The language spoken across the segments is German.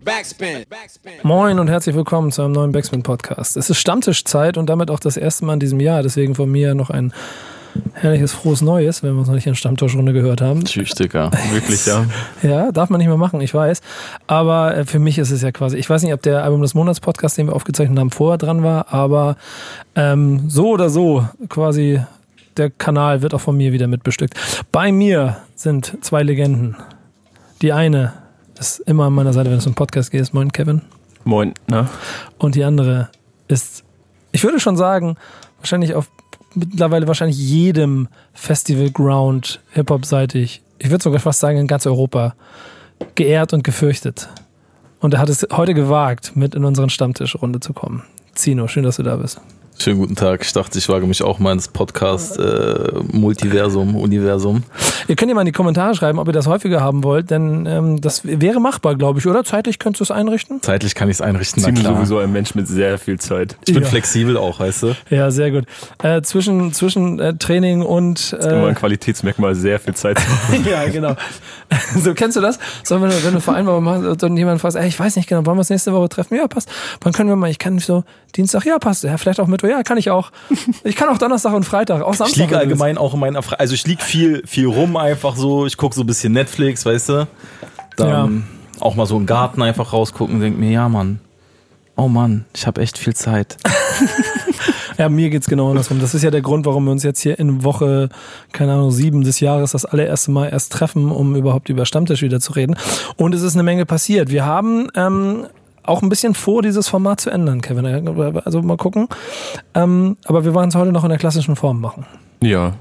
Backspin. Moin und herzlich willkommen zu einem neuen Backspin Podcast. Es ist Stammtischzeit und damit auch das erste Mal in diesem Jahr. Deswegen von mir noch ein herrliches frohes Neues, wenn wir uns noch nicht in Stammtischrunde gehört haben. Tüchtig, ja. Wirklich, ja. ja, darf man nicht mehr machen, ich weiß. Aber äh, für mich ist es ja quasi, ich weiß nicht, ob der Album des Monats Podcast, den wir aufgezeichnet haben, vorher dran war, aber ähm, so oder so quasi der Kanal wird auch von mir wieder mitbestückt. Bei mir sind zwei Legenden. Die eine ist immer an meiner Seite, wenn es um Podcast geht. Moin, Kevin. Moin, na? Und die andere ist, ich würde schon sagen, wahrscheinlich auf mittlerweile wahrscheinlich jedem Festival Ground Hip-Hop-seitig, ich würde sogar fast sagen in ganz Europa, geehrt und gefürchtet. Und er hat es heute gewagt, mit in unseren Stammtischrunde zu kommen. Zino, schön, dass du da bist. Schönen guten Tag. Ich dachte, ich wage mich auch mal ins Podcast äh, Multiversum, Universum. Ihr könnt ja mal in die Kommentare schreiben, ob ihr das häufiger haben wollt, denn ähm, das wäre machbar, glaube ich, oder? Zeitlich könntest du es einrichten? Zeitlich kann ich es einrichten. Ich bin sowieso ein Mensch mit sehr viel Zeit. Ich bin ja. flexibel auch, weißt du? Ja, sehr gut. Äh, zwischen zwischen äh, Training und. Äh, immer ein Qualitätsmerkmal, sehr viel Zeit zu haben. ja, genau. so, kennst du das? So, wenn du, wenn du vereinbaren machst und jemand fragt, ey, ich weiß nicht genau, wollen wir uns nächste Woche treffen? Ja, passt. Wann können wir mal, ich kann so Dienstag, ja, passt. Ja, vielleicht auch Mittwoch, ja, kann ich auch. Ich kann auch Donnerstag und Freitag, auch Samstag. Ich liege allgemein auch in meiner, Fre also ich liege viel, viel rum einfach so, ich gucke so ein bisschen Netflix, weißt du? Dann ja. auch mal so im Garten einfach rausgucken und denke mir, ja, Mann, oh Mann, ich habe echt viel Zeit. ja, mir geht's genau andersrum. Das ist ja der Grund, warum wir uns jetzt hier in Woche, keine Ahnung, sieben des Jahres das allererste Mal erst treffen, um überhaupt über Stammtisch wieder zu reden. Und es ist eine Menge passiert. Wir haben ähm, auch ein bisschen vor, dieses Format zu ändern, Kevin. Also mal gucken. Ähm, aber wir wollen es heute noch in der klassischen Form machen. Ja,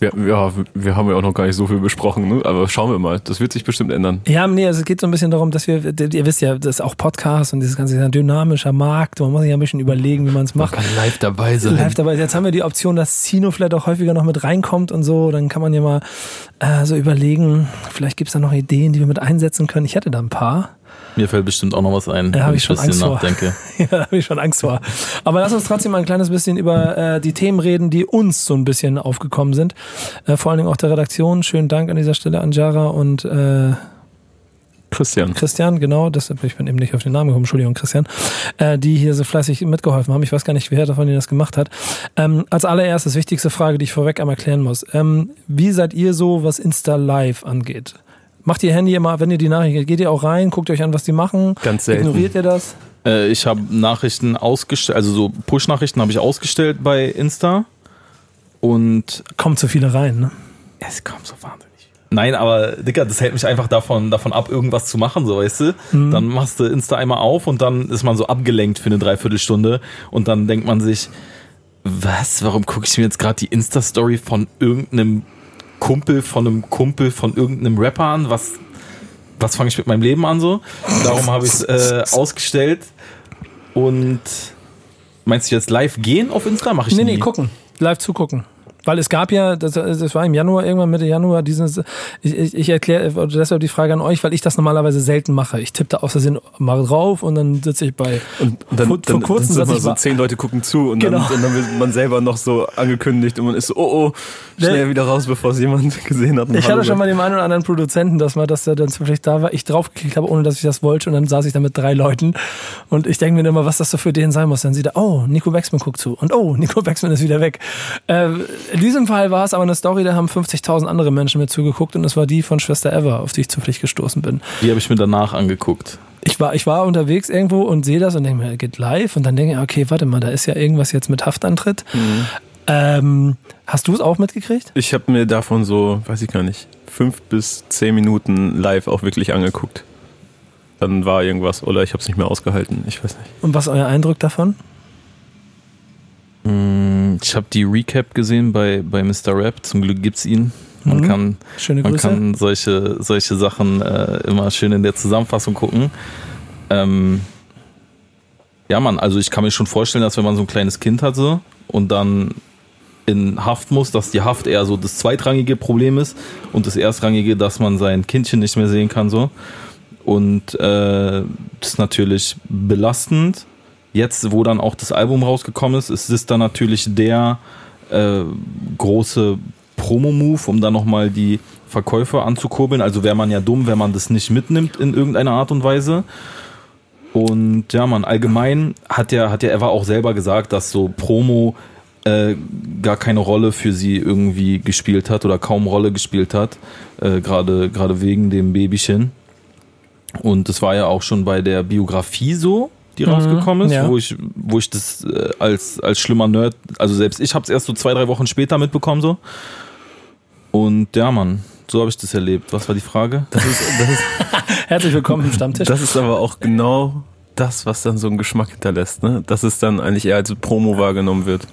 ja, ja, wir haben ja auch noch gar nicht so viel besprochen, ne? aber schauen wir mal. Das wird sich bestimmt ändern. Ja, nee, also es geht so ein bisschen darum, dass wir, ihr wisst ja, das ist auch Podcast und dieses ganze ist ein dynamischer Markt. Man muss sich ja ein bisschen überlegen, wie man es macht. Man kann live dabei sein. Live dabei. Jetzt haben wir die Option, dass Zino vielleicht auch häufiger noch mit reinkommt und so. Dann kann man ja mal äh, so überlegen, vielleicht gibt es da noch Ideen, die wir mit einsetzen können. Ich hätte da ein paar. Mir fällt bestimmt auch noch was ein, da wenn ich, ich ein bisschen nachdenke. ja, da habe ich schon Angst vor. Aber lass uns trotzdem mal ein kleines bisschen über äh, die Themen reden, die uns so ein bisschen aufgekommen sind. Äh, vor allen Dingen auch der Redaktion. Schönen Dank an dieser Stelle an Jara und äh, Christian. Christian, genau, das, ich bin eben nicht auf den Namen gekommen, Entschuldigung, Christian, äh, die hier so fleißig mitgeholfen haben. Ich weiß gar nicht, wer davon das gemacht hat. Ähm, als allererstes, wichtigste Frage, die ich vorweg einmal klären muss. Ähm, wie seid ihr so, was Insta Live angeht? Macht ihr Handy immer, wenn ihr die Nachrichten, geht ihr auch rein, guckt euch an, was die machen? Ganz selten. Ignoriert ihr das? Äh, ich habe Nachrichten ausgestellt, also so Push-Nachrichten habe ich ausgestellt bei Insta. Und. Kommt zu viele rein, ne? Es kommt so wahnsinnig. Nein, aber Dicker, das hält mich einfach davon, davon ab, irgendwas zu machen, so weißt du. Mhm. Dann machst du Insta einmal auf und dann ist man so abgelenkt für eine Dreiviertelstunde und dann denkt man sich, was, warum gucke ich mir jetzt gerade die Insta-Story von irgendeinem Kumpel von einem Kumpel von irgendeinem Rapper an, was, was fange ich mit meinem Leben an so? Darum habe ich es äh, ausgestellt. Und meinst du jetzt live gehen auf Insta? Mache ich nee, nie. Nee, gucken. Live zugucken. Weil es gab ja, das, das war im Januar, irgendwann Mitte Januar, dieses, ich, ich, ich erkläre deshalb die Frage an euch, weil ich das normalerweise selten mache. Ich tippe da aus Versehen mal drauf und dann sitze ich bei. Und dann, vor, dann, vor kurzem dann sind so zehn Leute gucken zu und, genau. dann, und dann wird man selber noch so angekündigt und man ist so, oh oh, schnell Der, wieder raus, bevor es jemand gesehen hat. Ich hatte schon mal den einen oder anderen Produzenten, dass mal, dass der dann zufällig da war, ich draufgeklickt habe, ohne dass ich das wollte und dann saß ich da mit drei Leuten und ich denke mir immer, was das so für den sein muss. Dann sieht er, oh, Nico Baxman guckt zu und oh, Nico Baxman ist wieder weg. Äh, in diesem Fall war es aber eine Story, da haben 50.000 andere Menschen mir zugeguckt und es war die von Schwester Eva, auf die ich zufällig gestoßen bin. Die habe ich mir danach angeguckt. Ich war, ich war unterwegs irgendwo und sehe das und denke mir, geht live und dann denke ich, okay, warte mal, da ist ja irgendwas jetzt mit Haftantritt. Mhm. Ähm, hast du es auch mitgekriegt? Ich habe mir davon so, weiß ich gar nicht, fünf bis zehn Minuten live auch wirklich angeguckt. Dann war irgendwas oder ich habe es nicht mehr ausgehalten, ich weiß nicht. Und was ist euer Eindruck davon? Mm, ich habe die Recap gesehen bei, bei Mr. Rap. Zum Glück gibt es ihn. Man, mhm. kann, man kann solche, solche Sachen äh, immer schön in der Zusammenfassung gucken. Ähm, ja, man, also ich kann mir schon vorstellen, dass wenn man so ein kleines Kind hat so, und dann in Haft muss, dass die Haft eher so das zweitrangige Problem ist und das erstrangige, dass man sein Kindchen nicht mehr sehen kann so. Und äh, das ist natürlich belastend jetzt, wo dann auch das Album rausgekommen ist, ist es dann natürlich der äh, große Promo-Move, um dann nochmal die, Verkäufer anzukurbeln. Also wäre man ja dumm, wenn man das nicht mitnimmt in irgendeiner Art und Weise. Und ja, man, allgemein hat ja, hat ja Eva auch selber gesagt, dass so Promo äh, gar keine Rolle für sie irgendwie gespielt hat oder kaum Rolle gespielt hat, äh, gerade gerade wegen dem Babychen. Und das war ja auch schon bei der Biografie so, die mhm, rausgekommen ist, ja. wo ich wo ich das äh, als als schlimmer Nerd, also selbst ich habe es erst so zwei drei Wochen später mitbekommen so. Und ja, Mann, so habe ich das erlebt. Was war die Frage? Das ist, das ist Herzlich willkommen im Stammtisch. Das ist aber auch genau das, was dann so einen Geschmack hinterlässt, ne? Dass es dann eigentlich eher als Promo wahrgenommen wird.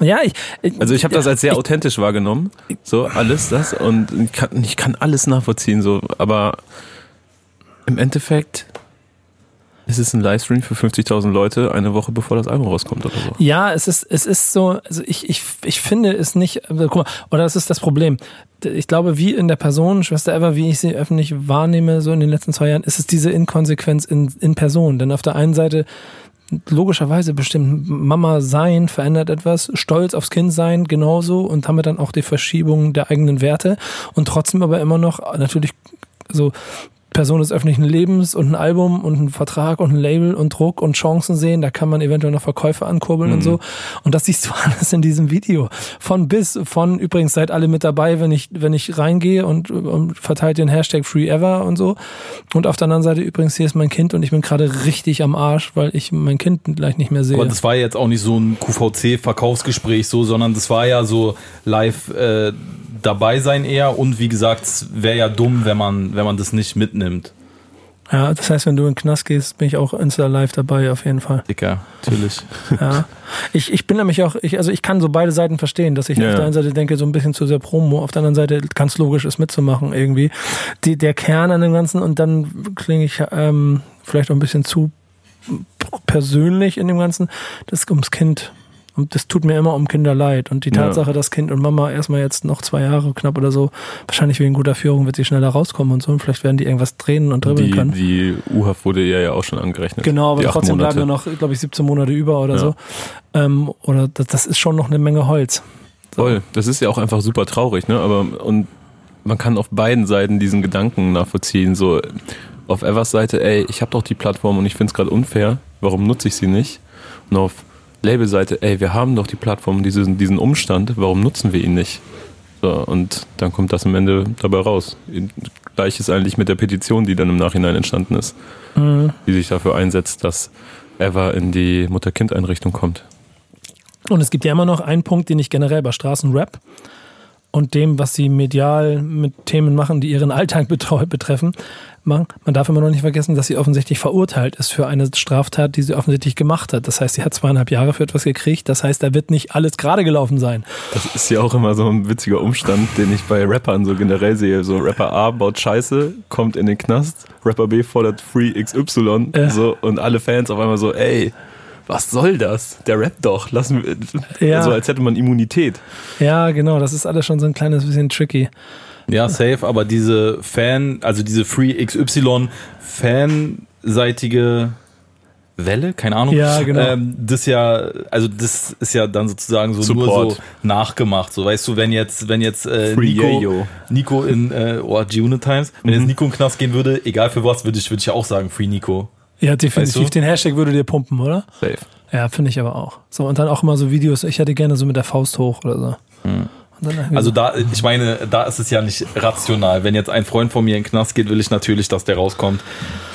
Ja, ich. Also ich habe das als sehr ich, authentisch wahrgenommen. So, alles das. Und ich kann, ich kann alles nachvollziehen, so, aber im Endeffekt ist es ein Livestream für 50.000 Leute eine Woche bevor das Album rauskommt oder so. Ja, es ist, es ist so, also ich, ich, ich finde es nicht, also guck mal, oder das ist das Problem. Ich glaube, wie in der Person, Schwester Eva, wie ich sie öffentlich wahrnehme, so in den letzten zwei Jahren, ist es diese Inkonsequenz in, in Person. Denn auf der einen Seite logischerweise bestimmt Mama sein verändert etwas, Stolz aufs Kind sein genauso und damit dann auch die Verschiebung der eigenen Werte und trotzdem aber immer noch natürlich so Person des öffentlichen Lebens und ein Album und ein Vertrag und ein Label und Druck und Chancen sehen. Da kann man eventuell noch Verkäufe ankurbeln mhm. und so. Und das siehst du alles in diesem Video. Von bis, von übrigens seid alle mit dabei, wenn ich, wenn ich reingehe und, und verteilt den Hashtag FreeEver und so. Und auf der anderen Seite übrigens, hier ist mein Kind und ich bin gerade richtig am Arsch, weil ich mein Kind gleich nicht mehr sehe. Aber das war jetzt auch nicht so ein QVC-Verkaufsgespräch so, sondern das war ja so live, äh, dabei sein eher und wie gesagt, es wäre ja dumm, wenn man, wenn man das nicht mitnimmt. Ja, das heißt, wenn du in den Knast gehst, bin ich auch Insta live dabei, auf jeden Fall. Dicker, natürlich. Ja. Ich, ich bin nämlich auch, ich, also ich kann so beide Seiten verstehen, dass ich ja. auf der einen Seite denke, so ein bisschen zu sehr Promo, auf der anderen Seite ganz logisch ist mitzumachen irgendwie. Die, der Kern an dem Ganzen und dann klinge ich ähm, vielleicht auch ein bisschen zu persönlich in dem Ganzen, das ums Kind und das tut mir immer um Kinder leid. Und die Tatsache, ja. dass Kind und Mama erstmal jetzt noch zwei Jahre knapp oder so, wahrscheinlich wegen guter Führung wird sie schneller rauskommen und so. Und vielleicht werden die irgendwas drehen und dribbeln die, können. Die U-Haft wurde ja ja auch schon angerechnet. Genau, aber trotzdem bleiben wir noch, glaube ich, 17 Monate über oder ja. so. Ähm, oder das, das, ist schon noch eine Menge Holz. So. Voll. Das ist ja auch einfach super traurig, ne? Aber und man kann auf beiden Seiten diesen Gedanken nachvollziehen. So auf Evers Seite, ey, ich habe doch die Plattform und ich finde es gerade unfair. Warum nutze ich sie nicht? Und auf Labelseite, ey, wir haben doch die Plattform, diesen, diesen Umstand, warum nutzen wir ihn nicht? So, und dann kommt das am Ende dabei raus. Gleiches eigentlich mit der Petition, die dann im Nachhinein entstanden ist, mhm. die sich dafür einsetzt, dass Eva in die Mutter-Kind-Einrichtung kommt. Und es gibt ja immer noch einen Punkt, den ich generell bei Straßenrap und dem, was sie medial mit Themen machen, die ihren Alltag betreffen, machen. Man darf immer noch nicht vergessen, dass sie offensichtlich verurteilt ist für eine Straftat, die sie offensichtlich gemacht hat. Das heißt, sie hat zweieinhalb Jahre für etwas gekriegt. Das heißt, da wird nicht alles gerade gelaufen sein. Das ist ja auch immer so ein witziger Umstand, den ich bei Rappern so generell sehe. So Rapper A baut Scheiße, kommt in den Knast, Rapper B fordert Free XY äh. so, und alle Fans auf einmal so, ey, was soll das? Der rappt doch. Lassen wir, ja. So als hätte man Immunität. Ja, genau. Das ist alles schon so ein kleines bisschen tricky. Ja, safe, aber diese Fan, also diese Free XY fanseitige Welle, keine Ahnung. Ja, genau. Ähm, das ja, also das ist ja dann sozusagen so Support. nur so nachgemacht. So weißt du, wenn jetzt, wenn jetzt äh, Nico, Nico in äh, oh, G Times, wenn mhm. jetzt Nico in den Knast gehen würde, egal für was, würde ich, würde ich auch sagen, Free Nico. Ja, definitiv. Weißt du? Den Hashtag würde dir pumpen, oder? Safe. Ja, finde ich aber auch. So, und dann auch immer so Videos, ich hätte gerne so mit der Faust hoch oder so. Mhm. Also da, ich meine, da ist es ja nicht rational. Wenn jetzt ein Freund von mir in den Knast geht, will ich natürlich, dass der rauskommt,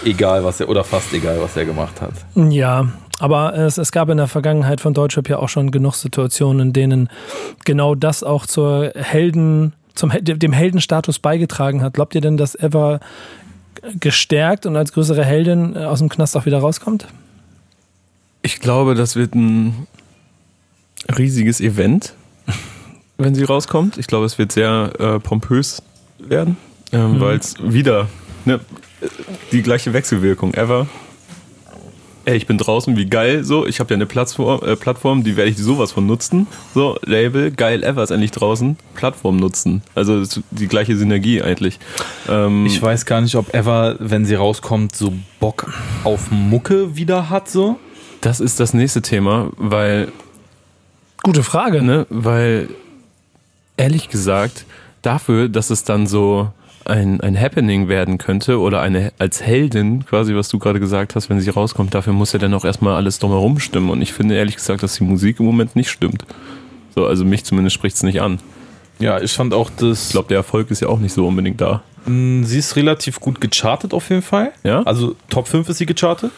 egal was er, oder fast egal, was er gemacht hat. Ja, aber es, es gab in der Vergangenheit von Deutschrap ja auch schon genug Situationen, in denen genau das auch zur Helden, zum, dem Heldenstatus beigetragen hat. Glaubt ihr denn, dass Eva gestärkt und als größere Heldin äh, aus dem Knast auch wieder rauskommt? Ich glaube, das wird ein riesiges Event, wenn sie rauskommt. Ich glaube, es wird sehr äh, pompös werden, äh, mhm. weil es wieder ne, die gleiche Wechselwirkung ever ey, ich bin draußen, wie geil, so, ich habe ja eine Plattform, äh, Plattform, die werde ich sowas von nutzen. So, Label, geil, ever ist endlich draußen, Plattform nutzen. Also die gleiche Synergie eigentlich. Ähm, ich weiß gar nicht, ob Ever, wenn sie rauskommt, so Bock auf Mucke wieder hat, so. Das ist das nächste Thema, weil. Gute Frage. Ne, weil, ehrlich gesagt, dafür, dass es dann so ein, ein Happening werden könnte oder eine als Heldin, quasi, was du gerade gesagt hast, wenn sie rauskommt, dafür muss ja dann auch erstmal alles drumherum stimmen. Und ich finde ehrlich gesagt, dass die Musik im Moment nicht stimmt. So, also mich zumindest spricht es nicht an. Ja, ich fand auch das. Ich glaube, der Erfolg ist ja auch nicht so unbedingt da. Mm, sie ist relativ gut gechartet auf jeden Fall. Ja. Also Top 5 ist sie gechartet.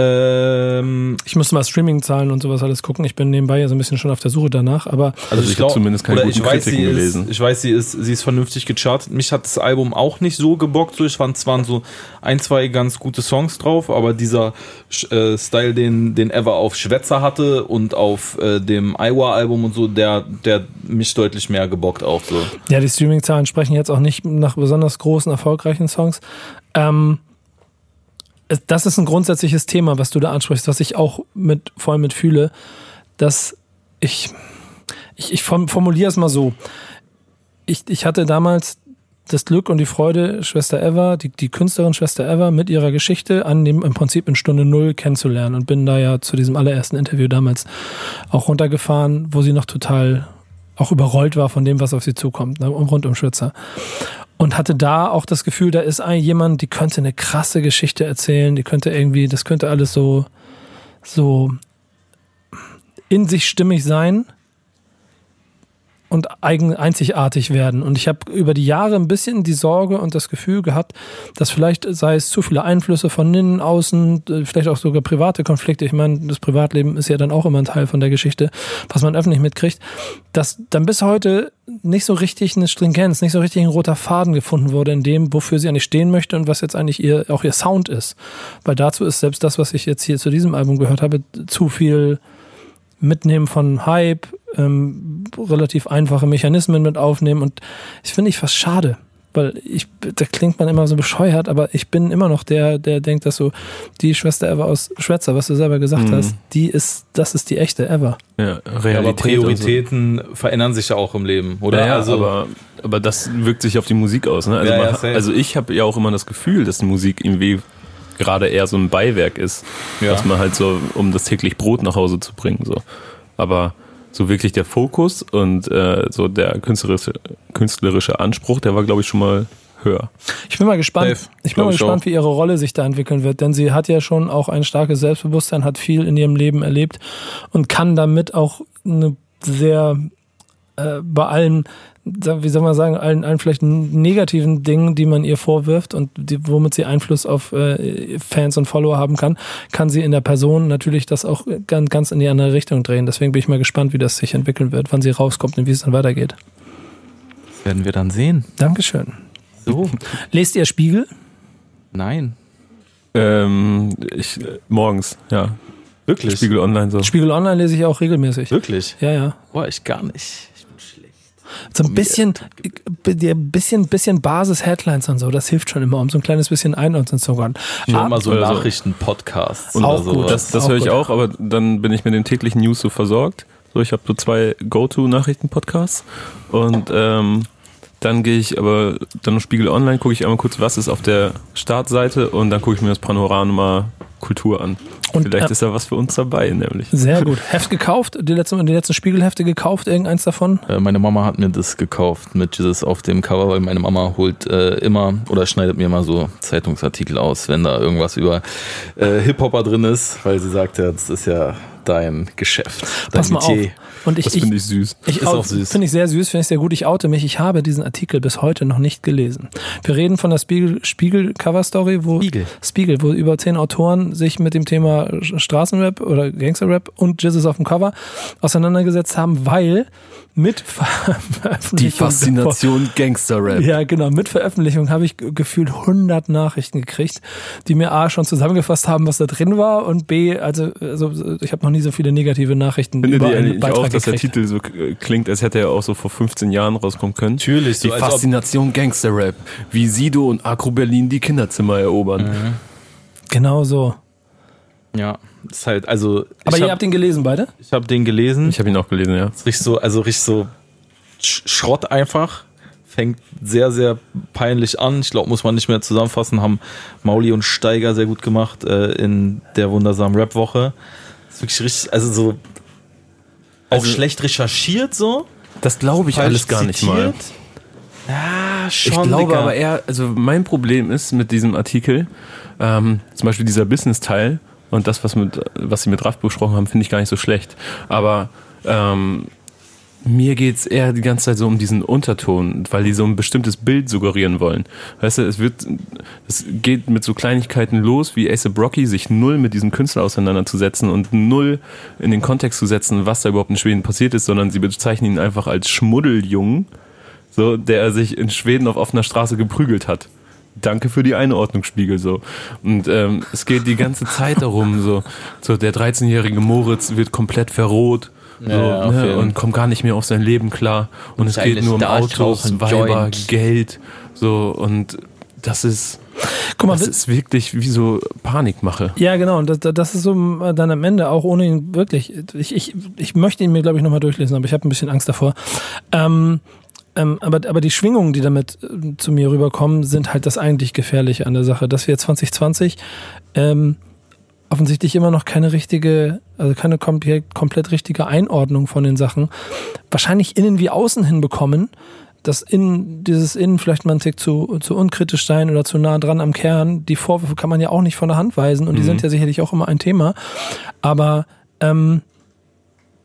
Ähm, ich muss mal Streaming-Zahlen und sowas alles gucken. Ich bin nebenbei ja so ein bisschen schon auf der Suche danach, aber. Also, ich, ich habe zumindest keine guten ich weiß, Kritiken gelesen. Ist, ich weiß, sie ist, sie ist vernünftig gechartet. Mich hat das Album auch nicht so gebockt. So, ich fand, es waren so ein, zwei ganz gute Songs drauf, aber dieser äh, Style, den, den Ever auf Schwätzer hatte und auf äh, dem Iowa-Album und so, der, der mich deutlich mehr gebockt auch so. Ja, die Streaming-Zahlen sprechen jetzt auch nicht nach besonders großen, erfolgreichen Songs. Ähm, das ist ein grundsätzliches Thema, was du da ansprichst, was ich auch mit, voll mit fühle, dass ich, ich, ich formuliere es mal so. Ich, ich hatte damals das Glück und die Freude, Schwester Eva, die, die Künstlerin Schwester Eva mit ihrer Geschichte an dem im Prinzip in Stunde Null kennenzulernen und bin da ja zu diesem allerersten Interview damals auch runtergefahren, wo sie noch total auch überrollt war von dem, was auf sie zukommt, ne, rund um Schwitzer und hatte da auch das Gefühl, da ist jemand, die könnte eine krasse Geschichte erzählen, die könnte irgendwie, das könnte alles so, so in sich stimmig sein und eigen, einzigartig werden. Und ich habe über die Jahre ein bisschen die Sorge und das Gefühl gehabt, dass vielleicht sei es zu viele Einflüsse von innen, außen, vielleicht auch sogar private Konflikte. Ich meine, das Privatleben ist ja dann auch immer ein Teil von der Geschichte, was man öffentlich mitkriegt, dass dann bis heute nicht so richtig eine Stringenz, nicht so richtig ein roter Faden gefunden wurde in dem, wofür sie eigentlich stehen möchte und was jetzt eigentlich ihr, auch ihr Sound ist. Weil dazu ist selbst das, was ich jetzt hier zu diesem Album gehört habe, zu viel Mitnehmen von Hype, ähm, relativ einfache Mechanismen mit aufnehmen und ich finde ich fast schade, weil ich, da klingt man immer so bescheuert, aber ich bin immer noch der, der denkt, dass so die Schwester Eva aus Schwätzer, was du selber gesagt mhm. hast, die ist, das ist die echte Eva. Ja, Realität aber Prioritäten so. verändern sich ja auch im Leben, oder? Ja, also, aber, aber das wirkt sich auf die Musik aus. Ne? Also, ja, man, also ich habe ja auch immer das Gefühl, dass die Musik irgendwie gerade eher so ein Beiwerk ist, ja. dass man halt so, um das täglich Brot nach Hause zu bringen. So. Aber so wirklich der Fokus und äh, so der künstlerische, künstlerische Anspruch, der war, glaube ich, schon mal höher. Ich bin mal gespannt. Dave, ich bin mal gespannt, wie ihre Rolle sich da entwickeln wird, denn sie hat ja schon auch ein starkes Selbstbewusstsein, hat viel in ihrem Leben erlebt und kann damit auch eine sehr äh, bei allen wie soll man sagen, allen, allen vielleicht negativen Dingen, die man ihr vorwirft und die, womit sie Einfluss auf äh, Fans und Follower haben kann, kann sie in der Person natürlich das auch ganz, ganz in die andere Richtung drehen. Deswegen bin ich mal gespannt, wie das sich entwickeln wird, wann sie rauskommt und wie es dann weitergeht. Das werden wir dann sehen. Dankeschön. So. Lest ihr Spiegel? Nein. Ähm, ich, morgens, ja. Wirklich? Spiegel Online so. Spiegel Online lese ich auch regelmäßig. Wirklich? Ja, ja. Boah, ich gar nicht. So ein bisschen, bisschen, bisschen Basis-Headlines und so, das hilft schon immer, um so ein kleines bisschen einordnen zu können. Ja, mal so Nachrichten-Podcasts oder Gut. Das, das höre ich gut. auch, aber dann bin ich mit den täglichen News so versorgt. So, ich habe so zwei Go-To-Nachrichten-Podcasts und ähm, dann gehe ich aber dann im Spiegel Online, gucke ich einmal kurz, was ist auf der Startseite und dann gucke ich mir das Panorama Kultur an. Und Vielleicht äh, ist da was für uns dabei, nämlich. Sehr gut. Heft gekauft? Die letzten, die letzten Spiegelhefte gekauft? Irgendeins davon? Äh, meine Mama hat mir das gekauft mit Jesus auf dem Cover, weil meine Mama holt äh, immer oder schneidet mir immer so Zeitungsartikel aus, wenn da irgendwas über äh, Hip-Hopper drin ist, weil sie sagt ja, das ist ja dein Geschäft. Dein Pass mal Metier. auf. Und ich, das finde ich süß. Ich ist auch süß. Finde ich sehr süß, finde ich sehr gut. Ich oute mich. Ich habe diesen Artikel bis heute noch nicht gelesen. Wir reden von der Spiegel, Spiegel Cover Story, wo Spiegel. Spiegel, wo über zehn Autoren sich mit dem Thema Straßenrap oder Gangsterrap und Jizzes auf dem Cover auseinandergesetzt haben, weil mit Veröffentlichung. Die Faszination Gangster-Rap. Ja, genau. Mit Veröffentlichung habe ich gefühlt 100 Nachrichten gekriegt, die mir A schon zusammengefasst haben, was da drin war und B, also, also ich habe noch nie so viele negative Nachrichten Findet über einen Beitrag auch, dass der Titel so klingt, als hätte er auch so vor 15 Jahren rauskommen können? Natürlich. Die so, Faszination Gangster-Rap. Wie Sido und Agro Berlin die Kinderzimmer erobern. Mhm. Genau so. Ja, ist halt, also. Aber ihr hab, habt den gelesen, beide? Ich habe den gelesen. Ich habe ihn auch gelesen, ja. Ist richtig so, also richtig so Schrott einfach. Fängt sehr, sehr peinlich an. Ich glaube, muss man nicht mehr zusammenfassen. Haben Mauli und Steiger sehr gut gemacht äh, in der wundersamen Rap-Woche. Ist wirklich richtig, also so. Auch also, schlecht recherchiert so. Das glaube ich alles gar nicht mal. schon. Ich glaube Digga. aber eher, also mein Problem ist mit diesem Artikel, ähm, zum Beispiel dieser Business-Teil und das, was, mit, was sie mit Raff besprochen haben, finde ich gar nicht so schlecht. Aber ähm, mir geht es eher die ganze Zeit so um diesen Unterton, weil die so ein bestimmtes Bild suggerieren wollen. Weißt du, es wird, es geht mit so Kleinigkeiten los, wie Ace Brocky sich null mit diesem Künstler auseinanderzusetzen und null in den Kontext zu setzen, was da überhaupt in Schweden passiert ist, sondern sie bezeichnen ihn einfach als Schmuddeljungen, so, der sich in Schweden auf offener Straße geprügelt hat. Danke für die Einordnungsspiegel so. Und ähm, es geht die ganze Zeit darum, so, so der 13-jährige Moritz wird komplett verroht ja, so, ne, und kommt gar nicht mehr auf sein Leben klar. Und, und es geht nur um Autos, Weiber, Joint. Geld. So, und das ist. Guck mal, das ist wirklich wie so Panikmache. Ja, genau. Und das, das ist so äh, dann am Ende auch ohne ihn wirklich. Ich, ich, ich möchte ihn mir, glaube ich, nochmal durchlesen, aber ich habe ein bisschen Angst davor. Ähm, ähm, aber, aber die Schwingungen, die damit äh, zu mir rüberkommen, sind halt das eigentlich Gefährliche an der Sache. Dass wir 2020 ähm, offensichtlich immer noch keine richtige, also keine komplett, komplett richtige Einordnung von den Sachen, wahrscheinlich innen wie außen hinbekommen, dass innen, dieses Innen vielleicht mal ein Tick zu, zu unkritisch sein oder zu nah dran am Kern. Die Vorwürfe kann man ja auch nicht von der Hand weisen und mhm. die sind ja sicherlich auch immer ein Thema. Aber ähm,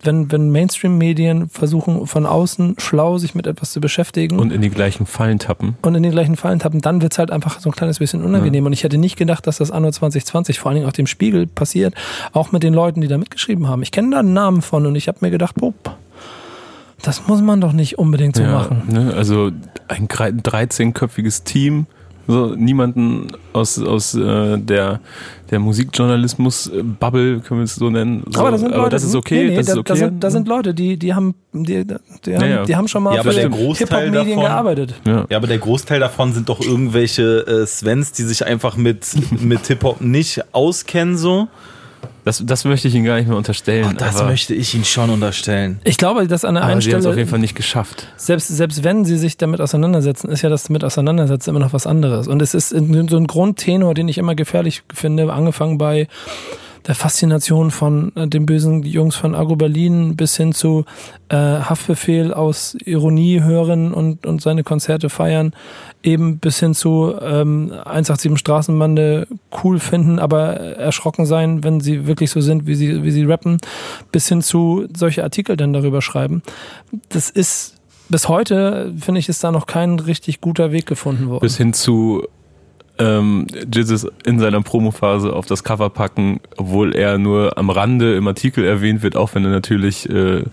wenn, wenn Mainstream-Medien versuchen, von außen schlau sich mit etwas zu beschäftigen. Und in die gleichen Fallen tappen. Und in die gleichen Fallen tappen, dann wird es halt einfach so ein kleines bisschen unangenehm. Ja. Und ich hätte nicht gedacht, dass das Anno 2020 vor allen Dingen auf dem Spiegel passiert, auch mit den Leuten, die da mitgeschrieben haben. Ich kenne da einen Namen von und ich habe mir gedacht, boah, das muss man doch nicht unbedingt so ja, machen. Ne? Also ein 13-köpfiges Team so, niemanden aus, aus äh, der, der Musikjournalismus-Bubble, können wir es so nennen. So, aber, das, sind Leute, das ist okay. Nee, nee, das ist okay. Da, sind, da sind Leute, die, die, haben, die, die, ja, haben, die haben schon mal ja, für Hip-Hop-Medien gearbeitet. Ja. ja. aber der Großteil davon sind doch irgendwelche äh, Svens, die sich einfach mit, mit Hip-Hop nicht auskennen, so. Das, das möchte ich Ihnen gar nicht mehr unterstellen. Oh, das möchte ich Ihnen schon unterstellen. Ich glaube, dass an der einen Stelle. Sie haben es auf jeden Fall nicht geschafft. Selbst, selbst wenn Sie sich damit auseinandersetzen, ist ja das damit auseinandersetzen immer noch was anderes. Und es ist so ein Grundtenor, den ich immer gefährlich finde, angefangen bei der Faszination von äh, den bösen Jungs von Agro Berlin bis hin zu äh, Haftbefehl aus Ironie hören und, und seine Konzerte feiern, eben bis hin zu ähm, 187 Straßenbande cool finden, aber erschrocken sein, wenn sie wirklich so sind, wie sie, wie sie rappen, bis hin zu solche Artikel dann darüber schreiben. Das ist bis heute, finde ich, ist da noch kein richtig guter Weg gefunden worden. Bis hin zu ähm, Jesus in seiner Promophase auf das Cover packen, obwohl er nur am Rande im Artikel erwähnt wird, auch wenn er natürlich äh,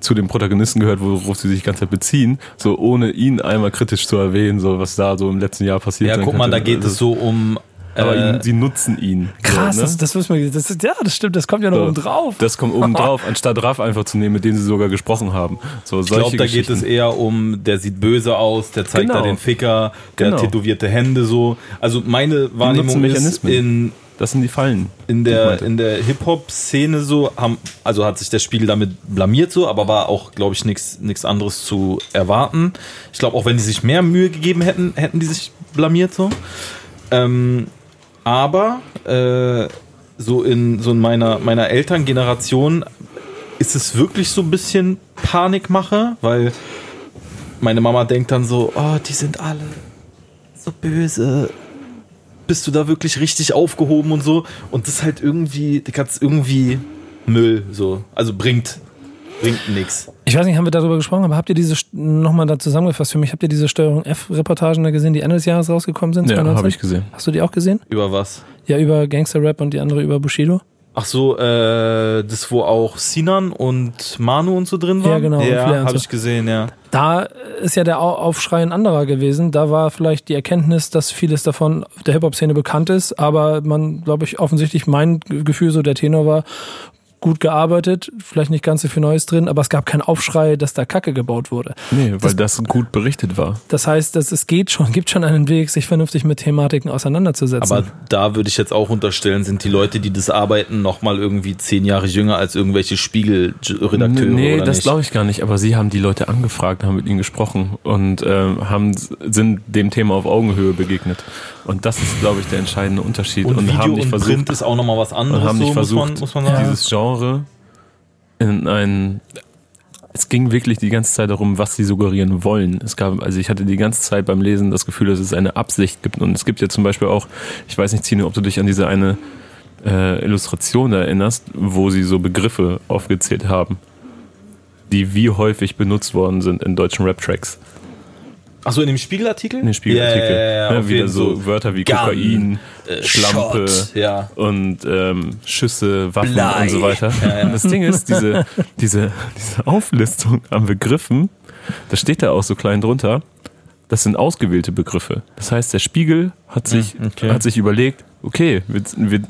zu den Protagonisten gehört, worauf sie sich die ganze Zeit beziehen, so ohne ihn einmal kritisch zu erwähnen, so was da so im letzten Jahr passiert ist. Ja, guck mal, da geht also, es so um aber äh, ihn, sie nutzen ihn. Krass, so, ne? das, das wissen wir. Das ja, das stimmt, das kommt ja noch so, oben drauf. Das kommt oben drauf, anstatt Raff einfach zu nehmen, mit dem sie sogar gesprochen haben. So, ich glaube, da geht es eher um, der sieht böse aus, der zeigt genau. da den Ficker, der genau. tätowierte Hände so. Also meine Wahrnehmung ist in das sind die Fallen. In der, in der Hip-Hop-Szene so, haben, also hat sich der Spiegel damit blamiert so, aber war auch, glaube ich, nichts anderes zu erwarten. Ich glaube, auch wenn die sich mehr Mühe gegeben hätten, hätten die sich blamiert so. Ähm, aber äh, so in so in meiner, meiner Elterngeneration ist es wirklich so ein bisschen Panikmache, weil meine Mama denkt dann so, oh, die sind alle so böse. Bist du da wirklich richtig aufgehoben und so? Und das ist halt irgendwie, die kannst irgendwie Müll so. Also bringt bringt nichts. Ich weiß nicht, haben wir darüber gesprochen, aber habt ihr diese, nochmal da zusammengefasst für mich, habt ihr diese Steuerung F-Reportagen da gesehen, die Ende des Jahres rausgekommen sind? Ja, habe ich gesehen. Hast du die auch gesehen? Über was? Ja, über Gangster-Rap und die andere über Bushido. Ach so, äh, das wo auch Sinan und Manu und so drin waren? Ja, genau. Ja, habe ich gesehen, ja. Da ist ja der Aufschrei ein anderer gewesen. Da war vielleicht die Erkenntnis, dass vieles davon der Hip-Hop-Szene bekannt ist, aber man, glaube ich, offensichtlich mein Gefühl so der Tenor war, gut gearbeitet, vielleicht nicht ganz so viel Neues drin, aber es gab keinen Aufschrei, dass da Kacke gebaut wurde. Nee, weil das, das gut berichtet war. Das heißt, dass es geht schon, gibt schon einen Weg, sich vernünftig mit Thematiken auseinanderzusetzen. Aber da würde ich jetzt auch unterstellen, sind die Leute, die das arbeiten, nochmal irgendwie zehn Jahre jünger als irgendwelche Spiegelredakteure. Nee, das glaube ich gar nicht, aber sie haben die Leute angefragt, haben mit ihnen gesprochen und äh, haben, sind dem Thema auf Augenhöhe begegnet. Und das ist, glaube ich, der entscheidende Unterschied. Und, und Video haben nicht und versucht, Print ist auch nochmal was anderes. Und haben nicht so, versucht, muss man, muss man dieses Genre in ein es ging wirklich die ganze Zeit darum, was sie suggerieren wollen. Es gab, also ich hatte die ganze Zeit beim Lesen das Gefühl, dass es eine Absicht gibt. Und es gibt ja zum Beispiel auch, ich weiß nicht, Tine, ob du dich an diese eine äh, Illustration erinnerst, wo sie so Begriffe aufgezählt haben, die wie häufig benutzt worden sind in deutschen Rap-Tracks. Achso, in dem Spiegelartikel? In dem Spiegelartikel. Ja, ja, ja, ja wieder so, so Wörter wie Gun, Kokain, äh, Schlampe Shot, und ähm, Schüsse, Waffen Blei. und so weiter. Und das Ding ist, diese, diese, diese Auflistung an Begriffen, da steht da auch so klein drunter, das sind ausgewählte Begriffe. Das heißt, der Spiegel hat sich, hm, okay. hat sich überlegt, okay, wir, wir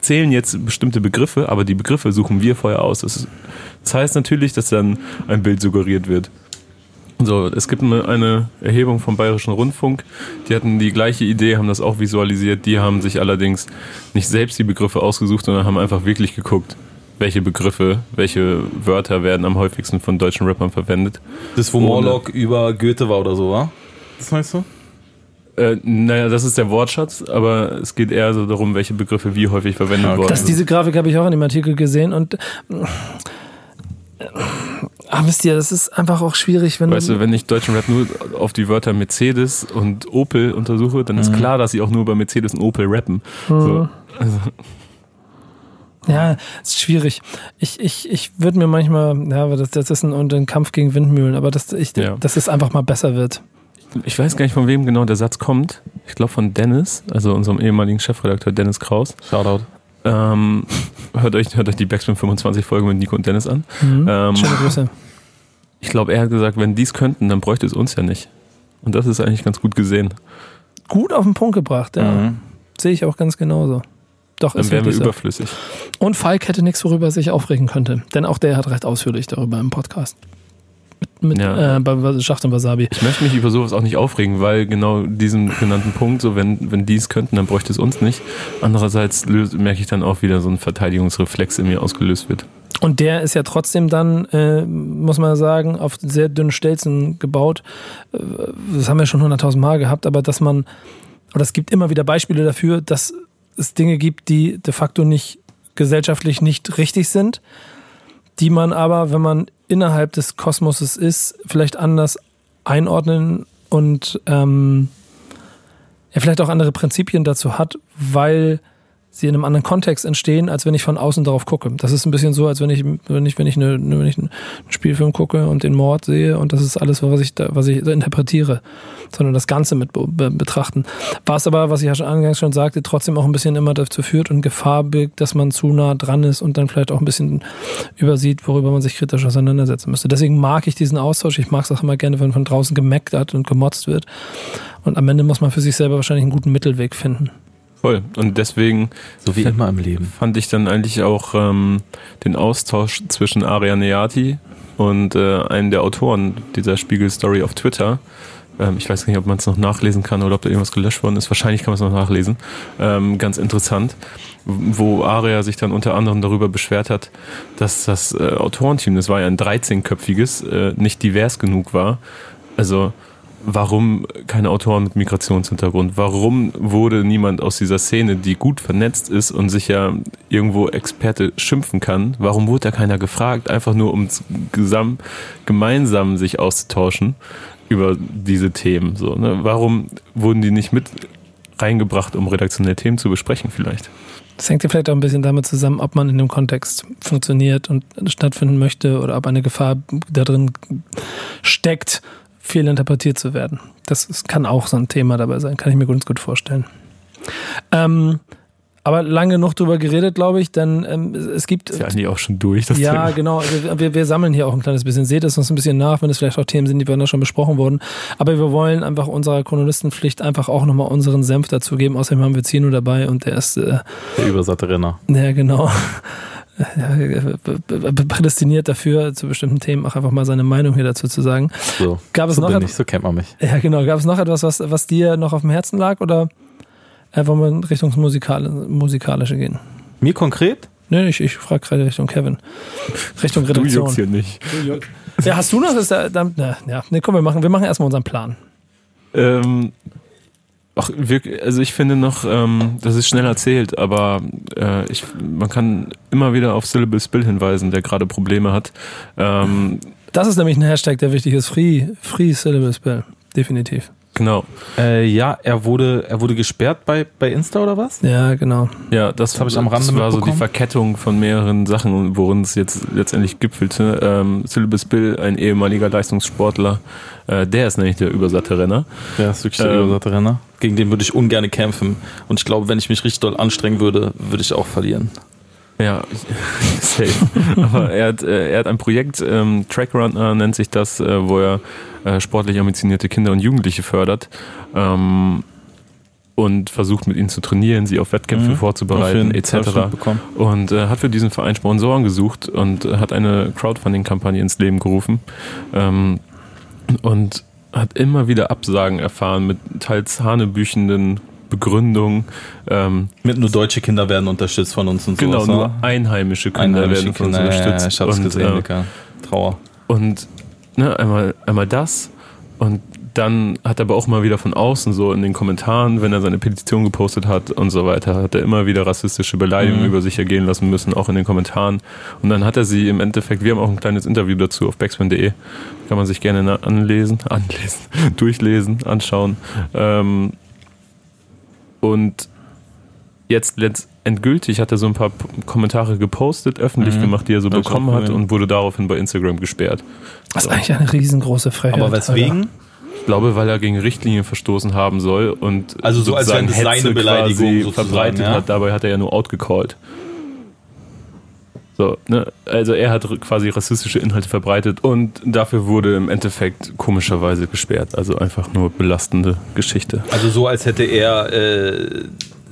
zählen jetzt bestimmte Begriffe, aber die Begriffe suchen wir vorher aus. Das, das heißt natürlich, dass dann ein Bild suggeriert wird. So, es gibt eine Erhebung vom Bayerischen Rundfunk. Die hatten die gleiche Idee, haben das auch visualisiert. Die haben sich allerdings nicht selbst die Begriffe ausgesucht, sondern haben einfach wirklich geguckt, welche Begriffe, welche Wörter werden am häufigsten von deutschen Rappern verwendet. Das, wo Morlock über Goethe war oder so, wa? Das meinst du? Äh, naja, das ist der Wortschatz, aber es geht eher so darum, welche Begriffe wie häufig verwendet okay. worden sind. Diese Grafik habe ich auch in dem Artikel gesehen und Ah, wisst ihr, das ist einfach auch schwierig, wenn Weißt du, wenn ich deutschen Rap nur auf die Wörter Mercedes und Opel untersuche, dann ist mhm. klar, dass sie auch nur bei Mercedes und Opel rappen. Mhm. So, also. Ja, ist schwierig. Ich, ich, ich würde mir manchmal, ja, das, das ist ein, ein Kampf gegen Windmühlen, aber dass, ich, ja. dass es einfach mal besser wird. Ich weiß gar nicht, von wem genau der Satz kommt. Ich glaube von Dennis, also unserem ehemaligen Chefredakteur Dennis Kraus. Shoutout. Ähm, hört, euch, hört euch die Backspin 25 Folge mit Nico und Dennis an. Mhm. Ähm, Schöne Grüße. Ich glaube, er hat gesagt, wenn die es könnten, dann bräuchte es uns ja nicht. Und das ist eigentlich ganz gut gesehen. Gut auf den Punkt gebracht, ja. Mhm. Sehe ich auch ganz genauso. Doch, dann wären wir überflüssig. So. Und Falk hätte nichts, worüber er sich aufregen könnte. Denn auch der hat recht ausführlich darüber im Podcast. Mit, mit ja. äh, Schacht und Wasabi. Ich möchte mich über sowas auch nicht aufregen, weil genau diesen genannten Punkt, so wenn, wenn die es könnten, dann bräuchte es uns nicht. Andererseits merke ich dann auch wieder so ein Verteidigungsreflex in mir ausgelöst wird. Und der ist ja trotzdem dann, äh, muss man sagen, auf sehr dünnen Stelzen gebaut. Äh, das haben wir schon hunderttausend Mal gehabt, aber dass man, oder es gibt immer wieder Beispiele dafür, dass es Dinge gibt, die de facto nicht gesellschaftlich nicht richtig sind, die man aber, wenn man innerhalb des Kosmoses ist, vielleicht anders einordnen und ähm, ja, vielleicht auch andere Prinzipien dazu hat, weil sie in einem anderen Kontext entstehen, als wenn ich von außen darauf gucke. Das ist ein bisschen so, als wenn ich, wenn ich, wenn ich, eine, wenn ich einen Spielfilm gucke und den Mord sehe und das ist alles, was ich da, was ich interpretiere, sondern das Ganze mit betrachten. Was aber, was ich ja schon angangs schon sagte, trotzdem auch ein bisschen immer dazu führt und Gefahr birgt, dass man zu nah dran ist und dann vielleicht auch ein bisschen übersieht, worüber man sich kritisch auseinandersetzen müsste. Deswegen mag ich diesen Austausch. Ich mag es auch immer gerne, wenn von draußen gemeckt hat und gemotzt wird. Und am Ende muss man für sich selber wahrscheinlich einen guten Mittelweg finden. Voll. Und deswegen so wie immer im Leben. fand ich dann eigentlich auch ähm, den Austausch zwischen Aria Neati und äh, einem der Autoren dieser Spiegel-Story auf Twitter. Ähm, ich weiß nicht, ob man es noch nachlesen kann oder ob da irgendwas gelöscht worden ist. Wahrscheinlich kann man es noch nachlesen. Ähm, ganz interessant. Wo Aria sich dann unter anderem darüber beschwert hat, dass das äh, Autorenteam, das war ja ein 13-köpfiges, äh, nicht divers genug war. Also warum keine Autoren mit Migrationshintergrund? Warum wurde niemand aus dieser Szene, die gut vernetzt ist und sich ja irgendwo Experte schimpfen kann, warum wurde da keiner gefragt? Einfach nur, um gemeinsam sich auszutauschen über diese Themen. So, ne? Warum wurden die nicht mit reingebracht, um redaktionelle Themen zu besprechen vielleicht? Das hängt ja vielleicht auch ein bisschen damit zusammen, ob man in dem Kontext funktioniert und stattfinden möchte oder ob eine Gefahr da drin steckt, fehlinterpretiert zu werden. Das, das kann auch so ein Thema dabei sein, kann ich mir ganz gut vorstellen. Ähm, aber lange noch drüber geredet, glaube ich, denn ähm, es gibt. Ist ja eigentlich auch schon durch, das Ja, Thema. genau. Wir, wir sammeln hier auch ein kleines bisschen. Seht es uns ein bisschen nach, wenn es vielleicht auch Themen sind, die wir schon besprochen wurden. Aber wir wollen einfach unserer Chronolistenpflicht einfach auch nochmal unseren Senf dazugeben. Außerdem haben wir Zino dabei und der ist. Äh, der übersatte Renner. Ja, genau prädestiniert dafür, zu bestimmten Themen auch einfach mal seine Meinung hier dazu zu sagen. So, gab es so noch bin ich, so kennt man mich. Ja, genau. Gab es noch etwas, was, was dir noch auf dem Herzen lag oder äh, wollen wir in Richtung Musikal Musikalische gehen? Mir konkret? Nee, ich, ich frage gerade Richtung Kevin. Richtung Redaktion. Du juckst hier nicht. Ja, hast du noch? Das da, da, na, ja, nee, komm, wir machen, wir machen erstmal unseren Plan. Ähm, Ach, wirklich, also ich finde noch, ähm, das ist schnell erzählt, aber äh, ich, man kann immer wieder auf Syllable Spill hinweisen, der gerade Probleme hat. Ähm, Das ist nämlich ein Hashtag, der wichtig ist. Free, free Syllable Spell. Definitiv. Genau. Äh, ja, er wurde, er wurde gesperrt bei, bei Insta oder was? Ja, genau. Ja, das, das habe ich am Rande Das war so die Verkettung von mehreren Sachen, worin es jetzt letztendlich gipfelte. Ähm, Syllabus Bill, ein ehemaliger Leistungssportler, äh, der ist nämlich der übersatte Renner. Der ist wirklich der ähm, übersatte Renner. Gegen den würde ich ungern kämpfen. Und ich glaube, wenn ich mich richtig doll anstrengen würde, würde ich auch verlieren. Ja, safe. Aber er hat, äh, er hat ein Projekt, ähm, Trackrunner nennt sich das, äh, wo er äh, sportlich ambitionierte Kinder und Jugendliche fördert. Ähm, und versucht mit ihnen zu trainieren, sie auf Wettkämpfe mhm. vorzubereiten, etc. Und äh, hat für diesen Verein Sponsoren gesucht und äh, hat eine Crowdfunding-Kampagne ins Leben gerufen. Ähm, und hat immer wieder Absagen erfahren mit teils hanebüchenden Begründungen. Ähm, mit nur deutsche Kinder werden unterstützt von uns und so. Genau, nur einheimische Kinder einheimische werden von uns unterstützt. Ja, ja, ich hab's und, gesehen, äh, Trauer. Und ne, einmal, einmal das und dann hat er aber auch mal wieder von außen so in den Kommentaren, wenn er seine Petition gepostet hat und so weiter, hat er immer wieder rassistische Beleidigungen mhm. über sich ergehen lassen müssen, auch in den Kommentaren. Und dann hat er sie im Endeffekt, wir haben auch ein kleines Interview dazu auf backspin.de, kann man sich gerne anlesen, anlesen, durchlesen, anschauen. Ähm, und jetzt endgültig hat er so ein paar Kommentare gepostet, öffentlich mhm. gemacht, die er so das bekommen hat und wurde daraufhin bei Instagram gesperrt. Das ist eigentlich eine riesengroße Frechheit. Aber weswegen? Ich glaube, weil er gegen Richtlinien verstoßen haben soll und also so als wenn es seine Beleidigung verbreitet ja? hat. Dabei hat er ja nur outgecallt. So, ne? Also er hat quasi rassistische Inhalte verbreitet und dafür wurde im Endeffekt komischerweise gesperrt. Also einfach nur belastende Geschichte. Also so, als hätte er äh,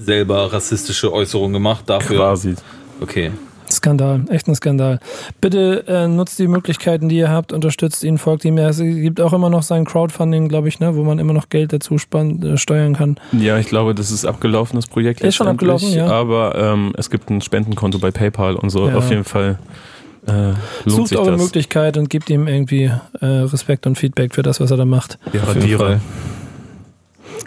selber rassistische Äußerungen gemacht dafür. Quasi. Okay. Skandal, echt ein Skandal. Bitte äh, nutzt die Möglichkeiten, die ihr habt, unterstützt ihn, folgt ihm. Es gibt auch immer noch sein Crowdfunding, glaube ich, ne, wo man immer noch Geld dazu spann, äh, steuern kann. Ja, ich glaube, das ist abgelaufen, das Projekt. Ist schon abgelaufen, ja. Aber ähm, es gibt ein Spendenkonto bei PayPal und so. Ja. Auf jeden Fall. Äh, Sucht eure das. Möglichkeit und gebt ihm irgendwie äh, Respekt und Feedback für das, was er da macht. Ja, Radiere.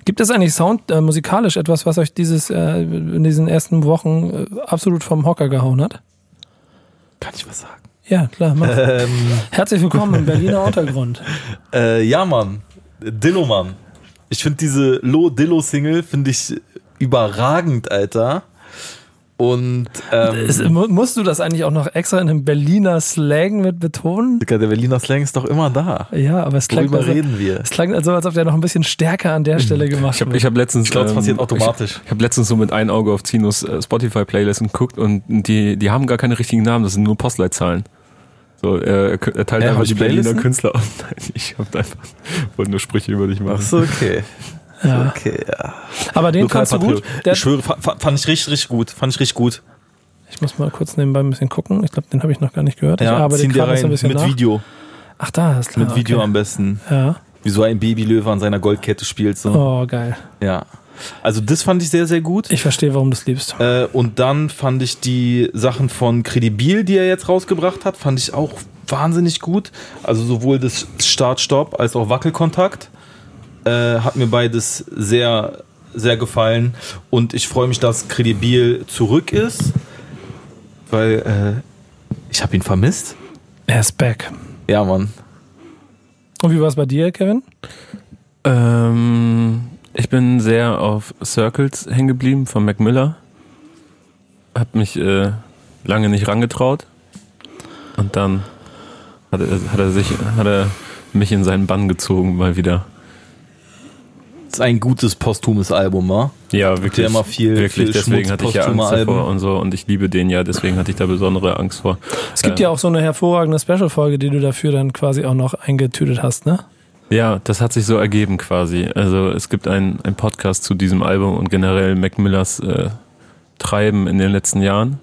Gibt es eigentlich Sound äh, musikalisch etwas, was euch dieses äh, in diesen ersten Wochen äh, absolut vom Hocker gehauen hat? Kann ich was sagen? Ja, klar. Mach. Ähm. Herzlich willkommen im Berliner Untergrund. Äh, ja, Mann. Dillo, Mann. Ich finde diese Lo-Dillo-Single, finde ich überragend, Alter. Und ähm, es, musst du das eigentlich auch noch extra in einem Berliner Slang mit betonen? Der Berliner Slang ist doch immer da. Ja, aber es klang, Worüber also, reden wir? Es klang also, als ob der noch ein bisschen stärker an der Stelle gemacht ich hab, wird. Ich habe letztens, ich glaube, es passiert ähm, automatisch. Ich, ich habe letztens so mit einem Auge auf Zinos äh, Spotify Playlist geguckt und die, die haben gar keine richtigen Namen, das sind nur Postleitzahlen. So, er, er teilt ja, einfach die Berliner Künstler auf. Nein, ich habe einfach wollte nur Sprüche über dich machen. Ach so, okay. Ja. Okay, ja. Aber den fandst du gut? Der ich schwöre, fand ich richtig, richtig gut. Fand ich richtig gut. Ich muss mal kurz nebenbei ein bisschen gucken. Ich glaube, den habe ich noch gar nicht gehört. Ja, ich arbeite gerade ein bisschen mit nach. Video. Ach, da ist klar. Mit Video okay. am besten. Ja. Wie so ein Babylöwe an seiner Goldkette spielt. So. Oh, geil. Ja. Also das fand ich sehr, sehr gut. Ich verstehe, warum du es liebst. Äh, und dann fand ich die Sachen von Credibil, die er jetzt rausgebracht hat, fand ich auch wahnsinnig gut. Also sowohl das Start-Stopp als auch Wackelkontakt. Äh, hat mir beides sehr, sehr gefallen. Und ich freue mich, dass Credibil zurück ist, weil äh, ich habe ihn vermisst. Er ist back. Ja, Mann. Und wie war es bei dir, Kevin? Ähm, ich bin sehr auf Circles hängen geblieben von Mac Miller. Hab mich äh, lange nicht rangetraut. Und dann hat er, hat er sich, hat er mich in seinen Bann gezogen mal wieder ein gutes posthumes Album, wa? Ja, wirklich. Ja immer viel, wirklich. Viel deswegen hatte ich ja Angst Alben. davor und so und ich liebe den ja, deswegen hatte ich da besondere Angst vor. Es gibt äh, ja auch so eine hervorragende Special-Folge, die du dafür dann quasi auch noch eingetütet hast, ne? Ja, das hat sich so ergeben quasi. Also es gibt einen Podcast zu diesem Album und generell Mac Millers äh, Treiben in den letzten Jahren.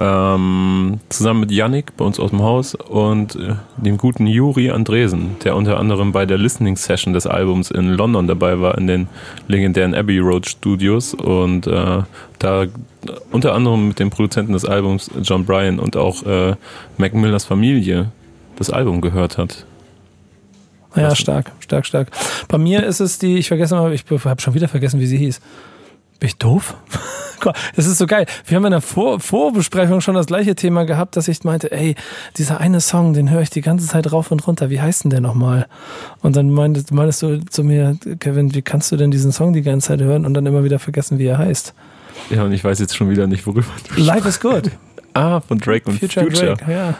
Ähm, zusammen mit Yannick bei uns aus dem Haus und äh, dem guten Juri Andresen, der unter anderem bei der Listening Session des Albums in London dabei war, in den legendären Abbey Road Studios und äh, da unter anderem mit dem Produzenten des Albums John Bryan und auch äh, Mac Millers Familie das Album gehört hat. Ja, stark, stark, stark. Bei mir ist es die, ich vergesse mal, ich habe schon wieder vergessen, wie sie hieß. Bin ich doof? das ist so geil. Wir haben in der Vor Vorbesprechung schon das gleiche Thema gehabt, dass ich meinte, ey, dieser eine Song, den höre ich die ganze Zeit rauf und runter. Wie heißt denn der nochmal? Und dann meintest, meintest du zu mir, Kevin, wie kannst du denn diesen Song die ganze Zeit hören und dann immer wieder vergessen, wie er heißt? Ja, und ich weiß jetzt schon wieder nicht, worüber du Life is good. ah, von Drake und Future. Future. Drake, ja.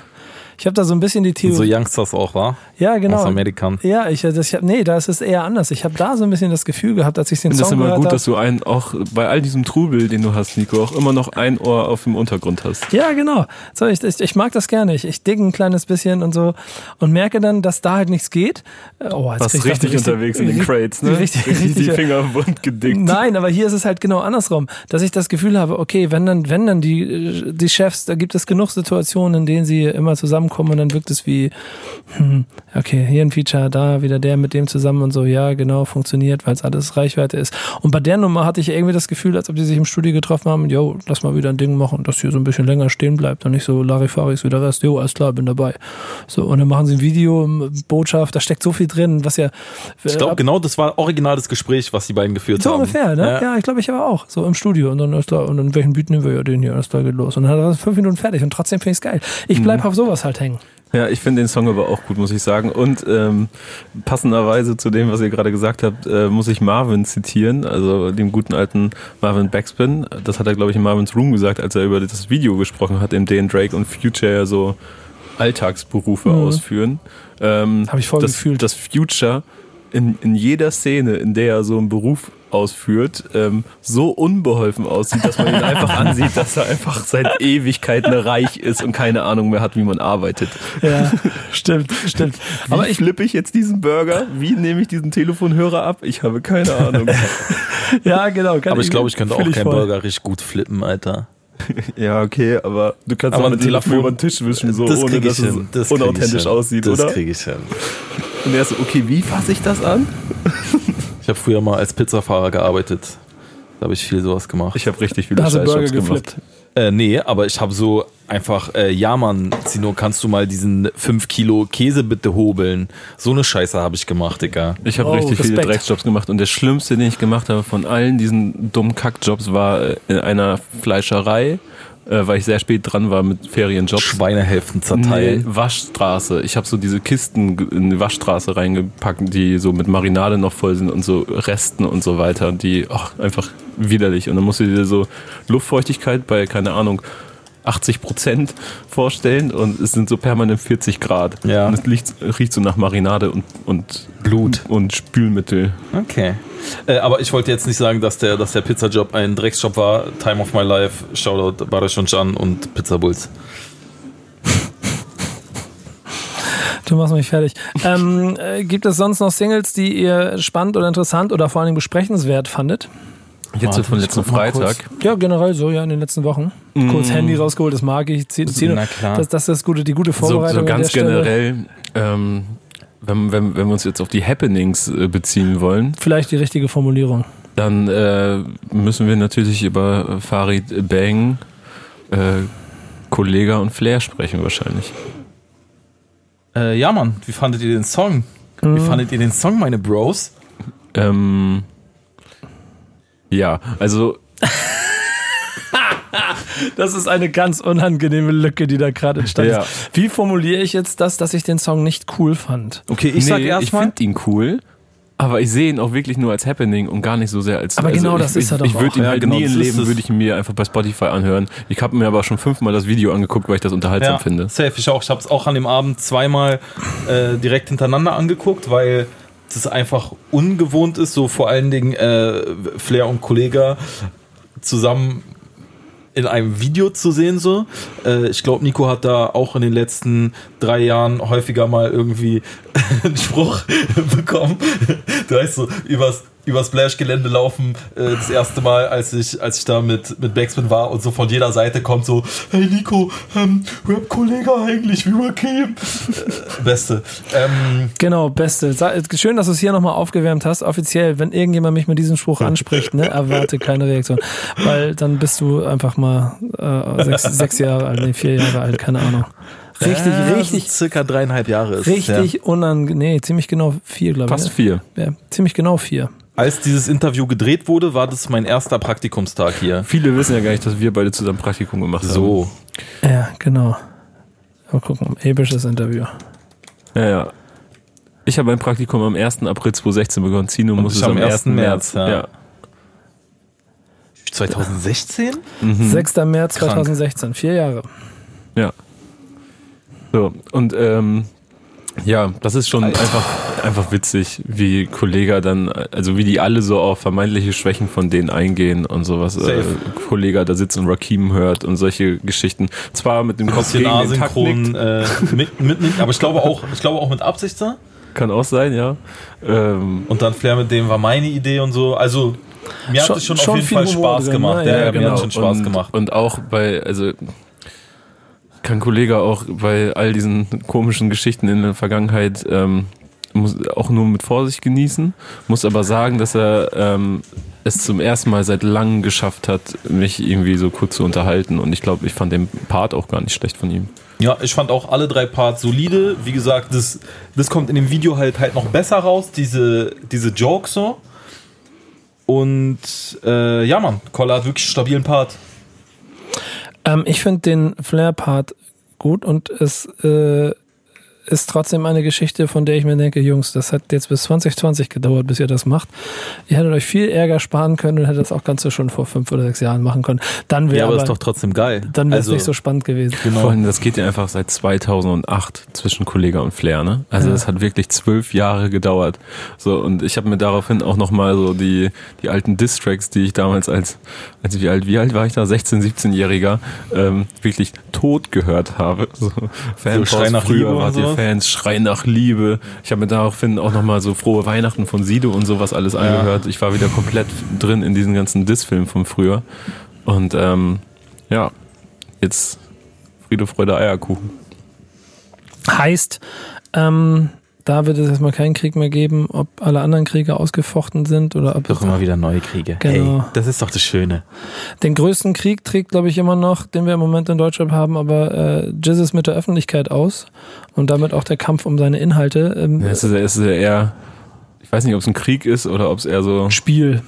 Ich habe da so ein bisschen die Theorie. So Youngsters auch, war? Ja, genau. Aus Amerikan. Ja, ich, das, ich hab, nee, da ist es eher anders. Ich habe da so ein bisschen das Gefühl gehabt, als ich den Song gehört habe. Das ist immer gut, dass du einen, auch bei all diesem Trubel, den du hast, Nico, auch immer noch ein Ohr auf dem Untergrund hast. Ja, genau. So, ich, ich, ich mag das gerne. Ich, ich digge ein kleines bisschen und so und merke dann, dass da halt nichts geht. Oh, jetzt Warst richtig, richtig unterwegs in den Crates, ne? Richtig, richtig, die Finger wund gedickt. Nein, aber hier ist es halt genau andersrum, dass ich das Gefühl habe, okay, wenn dann, wenn dann die, die Chefs, da gibt es genug Situationen, in denen sie immer zusammenkommen und dann wirkt es wie, hm, okay, hier ein Feature, da wieder der mit dem zusammen und so, ja, genau, funktioniert, weil es alles Reichweite ist. Und bei der Nummer hatte ich irgendwie das Gefühl, als ob die sich im Studio getroffen haben, yo, lass mal wieder ein Ding machen, das hier so ein bisschen länger stehen bleibt und nicht so Larifaris wie der Rest, jo, alles klar, bin dabei. So, und dann machen sie ein Video, Botschaft, da steckt so viel drin, was ja. Äh, ich glaube, genau das war original das Gespräch, was die beiden geführt so haben. So ungefähr, ne? Ja, ja ich glaube, ich aber auch. So im Studio und dann ist klar, und dann welchen Beat nehmen wir ja den hier, alles klar geht los. Und dann hat er fünf Minuten fertig und trotzdem finde ich es geil. Ich bleib mhm. auf sowas halt hängen. Ja, ich finde den Song aber auch gut, muss ich sagen. Und ähm, passenderweise zu dem, was ihr gerade gesagt habt, äh, muss ich Marvin zitieren, also dem guten alten Marvin Backspin. Das hat er, glaube ich, in Marvins Room gesagt, als er über das Video gesprochen hat, in dem Drake und Future ja so Alltagsberufe mhm. ausführen. Ähm, Habe ich voll das, gefühlt. Das Future in, in jeder Szene, in der er so einen Beruf ausführt, ähm, so unbeholfen aussieht, dass man ihn einfach ansieht, dass er einfach seit Ewigkeiten reich ist und keine Ahnung mehr hat, wie man arbeitet. Ja, stimmt, stimmt. Wie Aber ich flippe ich jetzt diesen Burger? Wie nehme ich diesen Telefonhörer ab? Ich habe keine Ahnung. ja, genau. Aber ich glaube, ich könnte auch keinen voll. Burger richtig gut flippen, Alter. Ja, okay, aber du kannst aber auch mit Telefon über den Tisch wischen, so, das ohne dass es unauthentisch aussieht, das oder? Das kriege ich hin. Und er ist so, okay, wie fasse ich das an? Ich habe früher mal als Pizzafahrer gearbeitet. Da habe ich viel sowas gemacht. Ich habe richtig viele Scheißjobs gemacht. Äh, nee, aber ich habe so einfach, äh, ja Mann, Zino, kannst du mal diesen 5 Kilo Käse bitte hobeln? So eine Scheiße habe ich gemacht, Digga. Ich habe oh, richtig Respekt. viele Drecksjobs gemacht und der schlimmste, den ich gemacht habe von allen diesen dummen Kackjobs war äh, in einer Fleischerei äh, weil ich sehr spät dran war mit Ferienjobs. Schweinehälften zerteilen. Nee, Waschstraße. Ich habe so diese Kisten in die Waschstraße reingepackt, die so mit Marinade noch voll sind und so Resten und so weiter. Die oh, einfach widerlich. Und dann musst du dir so Luftfeuchtigkeit bei, keine Ahnung, 80 Prozent vorstellen und es sind so permanent 40 Grad. Ja. Und es riecht, riecht so nach Marinade und, und Blut und Spülmittel. Okay. Äh, aber ich wollte jetzt nicht sagen, dass der, dass der Pizzajob ein Drecksjob war. Time of my life, Shoutout Barish und Can und Pizza Bulls. Du machst mich fertig. Ähm, äh, gibt es sonst noch Singles, die ihr spannend oder interessant oder vor allem besprechenswert fandet? Jetzt Warte, von letzten Freitag. Ja, generell so, ja, in den letzten Wochen. Mm. Kurz Handy rausgeholt, das mag ich. Zieh, zieh, Na klar. Das, das ist das gute, die gute Vorbereitung. So, so ganz generell, ähm, wenn, wenn, wenn wir uns jetzt auf die Happenings äh, beziehen wollen. Vielleicht die richtige Formulierung. Dann äh, müssen wir natürlich über Farid Bang, äh, Kollega und Flair sprechen wahrscheinlich. Äh, ja, Mann, wie fandet ihr den Song? Mhm. Wie fandet ihr den Song, meine Bros? Ähm, ja, also. das ist eine ganz unangenehme Lücke, die da gerade entstanden ja. ist. Wie formuliere ich jetzt das, dass ich den Song nicht cool fand? Okay, ich nee, sag erstmal. Ich finde ihn cool. Aber ich sehe ihn auch wirklich nur als Happening und gar nicht so sehr als. Aber also genau das ich, ist er doch Ich würde ihn ja, halt genau, nie im Leben würde ich ihn mir einfach bei Spotify anhören. Ich habe mir aber schon fünfmal das Video angeguckt, weil ich das unterhaltsam ja, finde. Safe, ich auch. Ich habe es auch an dem Abend zweimal äh, direkt hintereinander angeguckt, weil das einfach ungewohnt ist, so vor allen Dingen äh, Flair und Kollega zusammen in einem Video zu sehen so. Äh, ich glaube, Nico hat da auch in den letzten drei Jahren häufiger mal irgendwie einen Spruch bekommen. Du weißt so, übers über Splash-Gelände laufen, äh, das erste Mal, als ich, als ich da mit, mit Backspin war und so von jeder Seite kommt so, hey Nico, ähm, Rap-Kollege eigentlich, wie wir kämen. Äh, beste. Ähm, genau, beste. Schön, dass du es hier nochmal aufgewärmt hast. Offiziell, wenn irgendjemand mich mit diesem Spruch anspricht, ne, erwarte keine Reaktion. Weil dann bist du einfach mal äh, sechs, sechs Jahre alt, nee, vier Jahre alt, keine Ahnung. Richtig, ja, richtig. Circa dreieinhalb Jahre ist Richtig ja. unangenehm. Nee, ziemlich genau vier, glaube ich. Fast vier. Ja, ziemlich genau vier. Als dieses Interview gedreht wurde, war das mein erster Praktikumstag hier. Viele wissen ja gar nicht, dass wir beide zusammen Praktikum gemacht haben. So. Ja, genau. Mal gucken, episches Interview. Ja, ja. Ich habe mein Praktikum am 1. April 2016 begonnen. Zino muss es am 1. März. ja. ja. 2016? Mhm. 6. März 2016, vier Jahre. Ja. So, und ähm, ja, das ist schon einfach, einfach witzig, wie Kollege dann, also wie die alle so auf vermeintliche Schwächen von denen eingehen und sowas. Äh, Kollege da sitzt und Rakim hört und solche Geschichten. Zwar mit dem Kopf gegen asynchron, äh, mit, mit nicht, aber ich glaube auch, ich glaube auch mit Absicht da. Kann auch sein, ja. Ähm, und dann Flair mit dem war meine Idee und so. Also mir hat es schon, schon auf jeden Fall Spaß drin, gemacht. Ne? Ja, ja, genau. mir hat schon Spaß und, gemacht. Und auch bei, also kann Kollege auch bei all diesen komischen Geschichten in der Vergangenheit ähm, muss auch nur mit Vorsicht genießen, muss aber sagen, dass er ähm, es zum ersten Mal seit langem geschafft hat, mich irgendwie so kurz zu unterhalten. Und ich glaube, ich fand den Part auch gar nicht schlecht von ihm. Ja, ich fand auch alle drei Parts solide. Wie gesagt, das, das kommt in dem Video halt halt noch besser raus, diese, diese Jokes so. Und äh, ja, Mann, Koller hat wirklich einen stabilen Part. Ähm, ich finde den Flair-Part gut und es äh, ist trotzdem eine Geschichte, von der ich mir denke, Jungs, das hat jetzt bis 2020 gedauert, bis ihr das macht. Ihr hättet euch viel Ärger sparen können und hättet das auch Ganze schon vor fünf oder sechs Jahren machen können. Dann wäre ja, aber aber ist doch trotzdem geil. Dann wäre es also, nicht so spannend gewesen. Genau. Vor allem, das geht ja einfach seit 2008 zwischen Kollega und Flair, ne? Also es ja. hat wirklich zwölf Jahre gedauert. So und ich habe mir daraufhin auch noch mal so die die alten Distracks, die ich damals als als wie alt wie alt war ich da 16, 17-jähriger ähm, wirklich tot gehört habe. So, Fans so Schrei nach früher wart ihr Fans, Schrei nach Liebe. Ich habe mir daraufhin auch nochmal so frohe Weihnachten von Sido und sowas alles ja. angehört. Ich war wieder komplett drin in diesen ganzen Diss-Filmen von früher. Und ähm, ja, jetzt Friede, Freude, Eierkuchen. Heißt, ähm, da wird es erstmal keinen Krieg mehr geben, ob alle anderen Kriege ausgefochten sind oder ob doch immer wieder neue Kriege. Genau. Hey, das ist doch das Schöne. Den größten Krieg trägt, glaube ich, immer noch, den wir im Moment in Deutschland haben, aber äh, Jizzes mit der Öffentlichkeit aus und damit auch der Kampf um seine Inhalte. Ähm, ja, es, ist, es ist eher, ich weiß nicht, ob es ein Krieg ist oder ob es eher so Spiel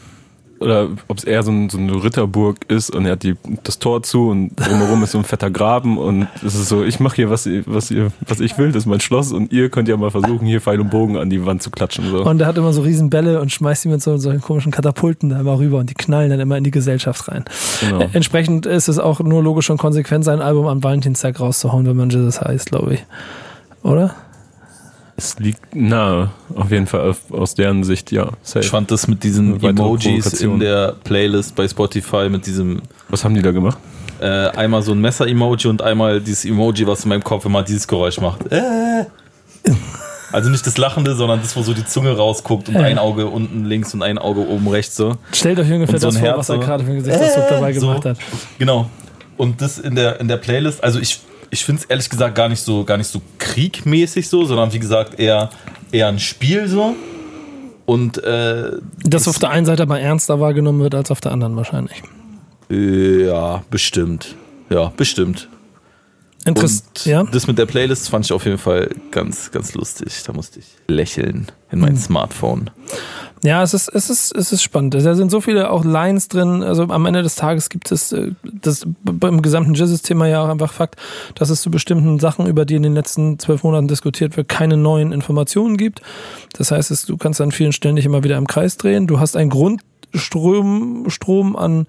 oder ob es eher so, ein, so, eine Ritterburg ist und er hat die, das Tor zu und drumherum ist so ein fetter Graben und es ist so, ich mache hier, was, was, ihr, was ich will, das ist mein Schloss und ihr könnt ja mal versuchen, hier Pfeil und Bogen an die Wand zu klatschen. So. Und er hat immer so riesen Bälle und schmeißt die mit so solchen komischen Katapulten da immer rüber und die knallen dann immer in die Gesellschaft rein. Genau. Äh, entsprechend ist es auch nur logisch und konsequent, sein Album am Valentinstag rauszuhauen, wenn man Jesus heißt, glaube ich. Oder? Es liegt nahe, auf jeden Fall aus deren Sicht, ja. Safe. Ich fand das mit diesen Emojis in der Playlist bei Spotify mit diesem. Was haben die da gemacht? Äh, einmal so ein Messer-Emoji und einmal dieses Emoji, was in meinem Kopf immer dieses Geräusch macht. Äh. Also nicht das Lachende, sondern das, wo so die Zunge rausguckt und äh. ein Auge unten links und ein Auge oben rechts so. Stellt euch ungefähr so das vor, Herz, was er gerade für ein Gesichtsausdruck äh, dabei gemacht so. hat. Genau. Und das in der, in der Playlist, also ich ich finde es ehrlich gesagt gar nicht so, gar nicht so kriegmäßig so, sondern wie gesagt eher, eher ein Spiel so. Und äh, das auf der einen Seite aber ernster wahrgenommen wird als auf der anderen wahrscheinlich. Ja, bestimmt. Ja, bestimmt. Interessant. Ja? Das mit der Playlist fand ich auf jeden Fall ganz, ganz lustig. Da musste ich lächeln in mein hm. Smartphone. Ja, es ist, es ist, es ist spannend. Da sind so viele auch Lines drin. Also am Ende des Tages gibt es äh, das beim gesamten Jizzes-Thema ja auch einfach Fakt, dass es zu bestimmten Sachen, über die in den letzten zwölf Monaten diskutiert wird, keine neuen Informationen gibt. Das heißt, du kannst an vielen Stellen nicht immer wieder im Kreis drehen. Du hast einen Grundstrom Strom an,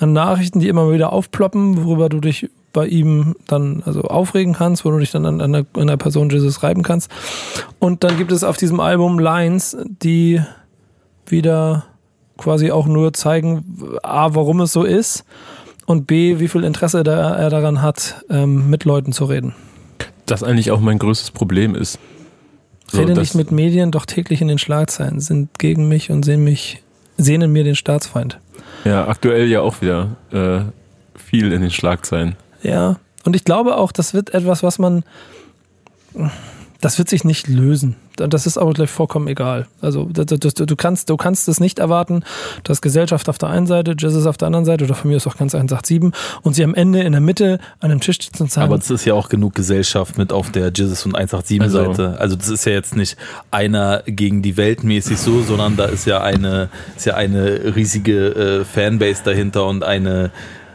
an Nachrichten, die immer wieder aufploppen, worüber du dich bei ihm dann also aufregen kannst, wo du dich dann an einer, an einer Person Jesus reiben kannst. Und dann gibt es auf diesem Album Lines, die wieder quasi auch nur zeigen, A, warum es so ist und B, wie viel Interesse da er daran hat, ähm, mit Leuten zu reden. Das eigentlich auch mein größtes Problem ist. So, Rede nicht mit Medien, doch täglich in den Schlagzeilen, sind gegen mich und sehen mich, sehnen mir den Staatsfeind. Ja, aktuell ja auch wieder äh, viel in den Schlagzeilen. Ja, und ich glaube auch, das wird etwas, was man das wird sich nicht lösen. Das ist aber gleich vollkommen egal. Also du, du, du kannst du kannst es nicht erwarten, dass Gesellschaft auf der einen Seite, Jesus auf der anderen Seite oder von mir ist auch ganz 187 und sie am Ende in der Mitte an einem Tisch sitzen und sagen. Aber es ist ja auch genug Gesellschaft mit auf der Jesus und 187 Seite. Also, also das ist ja jetzt nicht einer gegen die Welt mäßig so, sondern da ist ja eine ist ja eine riesige äh, Fanbase dahinter und eine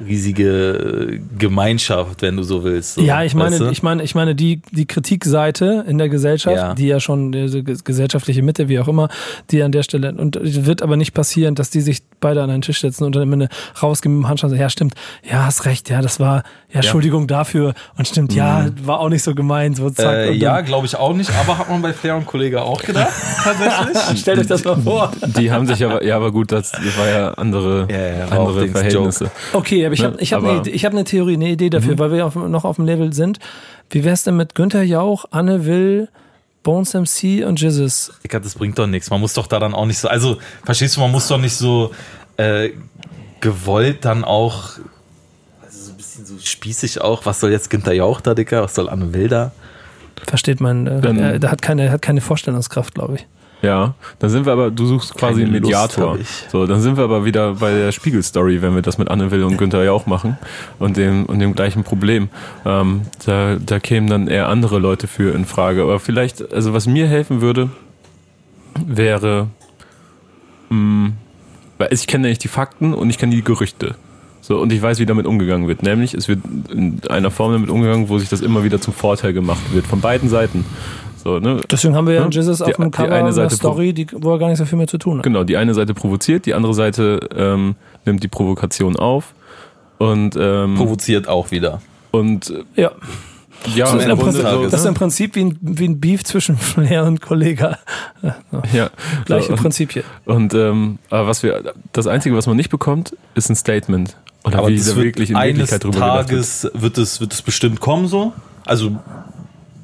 riesige äh, Gemeinschaft, wenn du so willst. So, ja, ich meine, weißt du? ich meine, ich meine, die, die Kritikseite in der Gesellschaft, ja. die ja schon diese gesellschaftliche Mitte, wie auch immer, die an der Stelle, und es wird aber nicht passieren, dass die sich beide an einen Tisch setzen und dann am Ende rausgehen mit dem und sagen, ja, stimmt, ja, hast recht, ja, das war, ja, Entschuldigung ja. dafür und stimmt, mhm. ja, war auch nicht so gemeint, so zack. Äh, ja, glaube ich auch nicht, aber hat man bei Flair und Kollege auch gedacht, tatsächlich. Stellt euch das mal vor. Die haben sich aber, ja, aber gut, das war ja andere, ja, andere Verhältnisse. Joke. Okay, aber ich habe ich hab eine, hab eine Theorie, eine Idee dafür, mhm. weil wir auf, noch auf dem Level sind. Wie wär's denn mit Günther Jauch, Anne Will, Bones MC und Jesus? Digga, das bringt doch nichts. Man muss doch da dann auch nicht so, also, verstehst du, man muss doch nicht so äh, gewollt dann auch, also so ein bisschen so spießig auch, was soll jetzt Günther Jauch da, Digga, was soll Anne Will da? Versteht man, äh, der hat keine, hat keine Vorstellungskraft, glaube ich. Ja, dann sind wir aber, du suchst quasi einen Mediator. so, dann sind wir aber wieder bei der Spiegelstory, wenn wir das mit Anne Will und Günther ja auch machen und dem, und dem gleichen Problem. Ähm, da, da kämen dann eher andere Leute für in Frage. Aber vielleicht, also was mir helfen würde, wäre, mh, mm, weil ich kenne nämlich die Fakten und ich kenne die Gerüchte. So, und ich weiß, wie damit umgegangen wird. Nämlich, es wird in einer Form damit umgegangen, wo sich das immer wieder zum Vorteil gemacht wird. Von beiden Seiten. So, ne? Deswegen haben wir ja Jesus auf dem Cover eine Seite Story, die, wo er gar nicht so viel mehr zu tun hat. Genau, die eine Seite provoziert, die andere Seite ähm, nimmt die Provokation auf und ähm, provoziert auch wieder. Und äh, ja. Ja, das, ist, Prinzip, das ist im Prinzip wie ein, wie ein Beef zwischen Flair und Kollega. Ja, gleiche und, Prinzipien. Und ähm, aber was wir, das Einzige, was man nicht bekommt, ist ein Statement. Oder aber wie da wirklich in Wirklichkeit drüber Tages wird es, wird es bestimmt kommen so. Also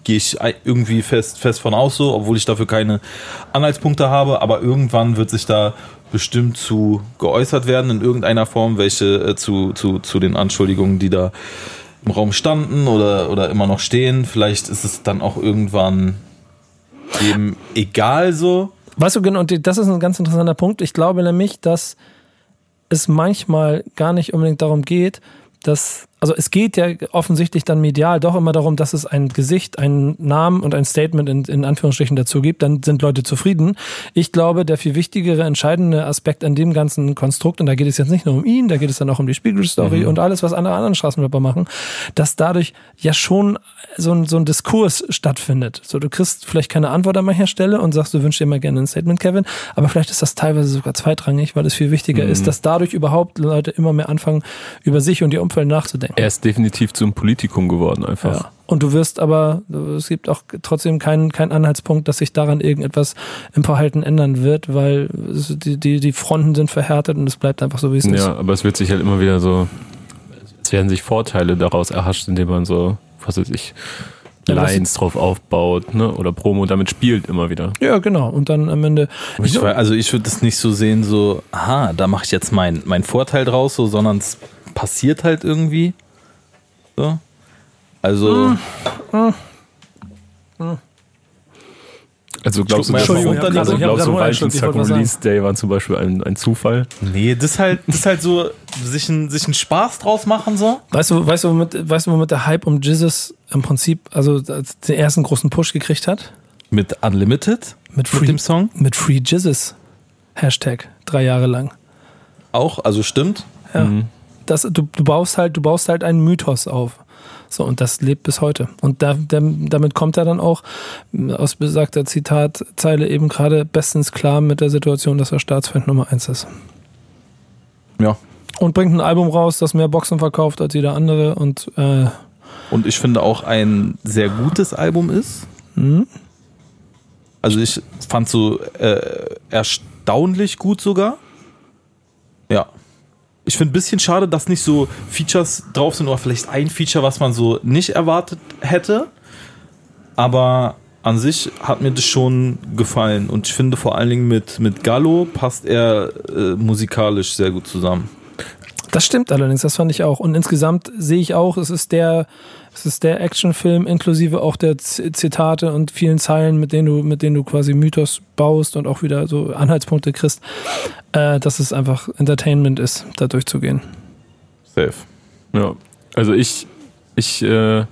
gehe ich irgendwie fest, fest von aus so, obwohl ich dafür keine Anhaltspunkte habe. Aber irgendwann wird sich da bestimmt zu geäußert werden in irgendeiner Form, welche äh, zu, zu, zu den Anschuldigungen, die da im Raum standen oder, oder immer noch stehen. Vielleicht ist es dann auch irgendwann eben egal so. Weißt du, genau, und das ist ein ganz interessanter Punkt. Ich glaube nämlich, dass es manchmal gar nicht unbedingt darum geht, dass also es geht ja offensichtlich dann medial doch immer darum, dass es ein Gesicht, einen Namen und ein Statement in, in Anführungsstrichen dazu gibt, dann sind Leute zufrieden. Ich glaube, der viel wichtigere, entscheidende Aspekt an dem ganzen Konstrukt, und da geht es jetzt nicht nur um ihn, da geht es dann auch um die Spiegelstory mhm. und alles, was andere anderen Straßenrapper machen, dass dadurch ja schon so ein, so ein Diskurs stattfindet. So, du kriegst vielleicht keine Antwort an mancher Stelle und sagst, du wünschst dir mal gerne ein Statement, Kevin, aber vielleicht ist das teilweise sogar zweitrangig, weil es viel wichtiger mhm. ist, dass dadurch überhaupt Leute immer mehr anfangen, über sich und ihr Umfeld nachzudenken. Er ist definitiv zum Politikum geworden einfach. Ja. Und du wirst aber, es gibt auch trotzdem keinen, keinen Anhaltspunkt, dass sich daran irgendetwas im Verhalten ändern wird, weil die, die, die Fronten sind verhärtet und es bleibt einfach so, wie es ja, ist. Ja, aber es wird sich halt immer wieder so, es werden sich Vorteile daraus erhascht, indem man so, was weiß ich, Lines drauf aufbaut, ne? Oder Promo damit spielt immer wieder. Ja, genau. Und dann am Ende. Ich, also ich würde das nicht so sehen, so, aha, da mache ich jetzt meinen mein Vorteil draus, so, sondern es passiert halt irgendwie. So. Also. Also glaubst du, das, also glaubst du Valentinstag und Release Day waren zum Beispiel ein, ein Zufall? Nee, das ist halt, das ist halt so, sich, ein, sich einen Spaß draus machen so. Weißt du, weißt du, womit, weißt du, womit der Hype um Jesus im Prinzip, also den ersten großen Push gekriegt hat? Mit Unlimited? Mit, Free, mit dem Song? Mit Free Jesus. Hashtag. Drei Jahre lang. Auch, also stimmt. Ja. Mhm das, du, du baust halt, du baust halt einen Mythos auf. So, und das lebt bis heute. Und da, damit kommt er dann auch aus besagter Zitatzeile eben gerade bestens klar mit der Situation, dass er Staatsfeind Nummer eins ist. Ja. Und bringt ein Album raus, das mehr Boxen verkauft als jeder andere und äh, und ich finde auch ein sehr gutes Album ist. Mhm. Also ich fand so äh, erstaunlich gut sogar. Ja ich finde ein bisschen schade, dass nicht so Features drauf sind oder vielleicht ein Feature, was man so nicht erwartet hätte. Aber an sich hat mir das schon gefallen und ich finde vor allen Dingen mit, mit Gallo passt er äh, musikalisch sehr gut zusammen. Das stimmt allerdings, das fand ich auch. Und insgesamt sehe ich auch, es ist der, es ist der Actionfilm inklusive auch der Zitate und vielen Zeilen, mit denen du, mit denen du quasi Mythos baust und auch wieder so Anhaltspunkte kriegst, äh, dass es einfach Entertainment ist, da durchzugehen. Safe. Ja. Also ich, ich äh,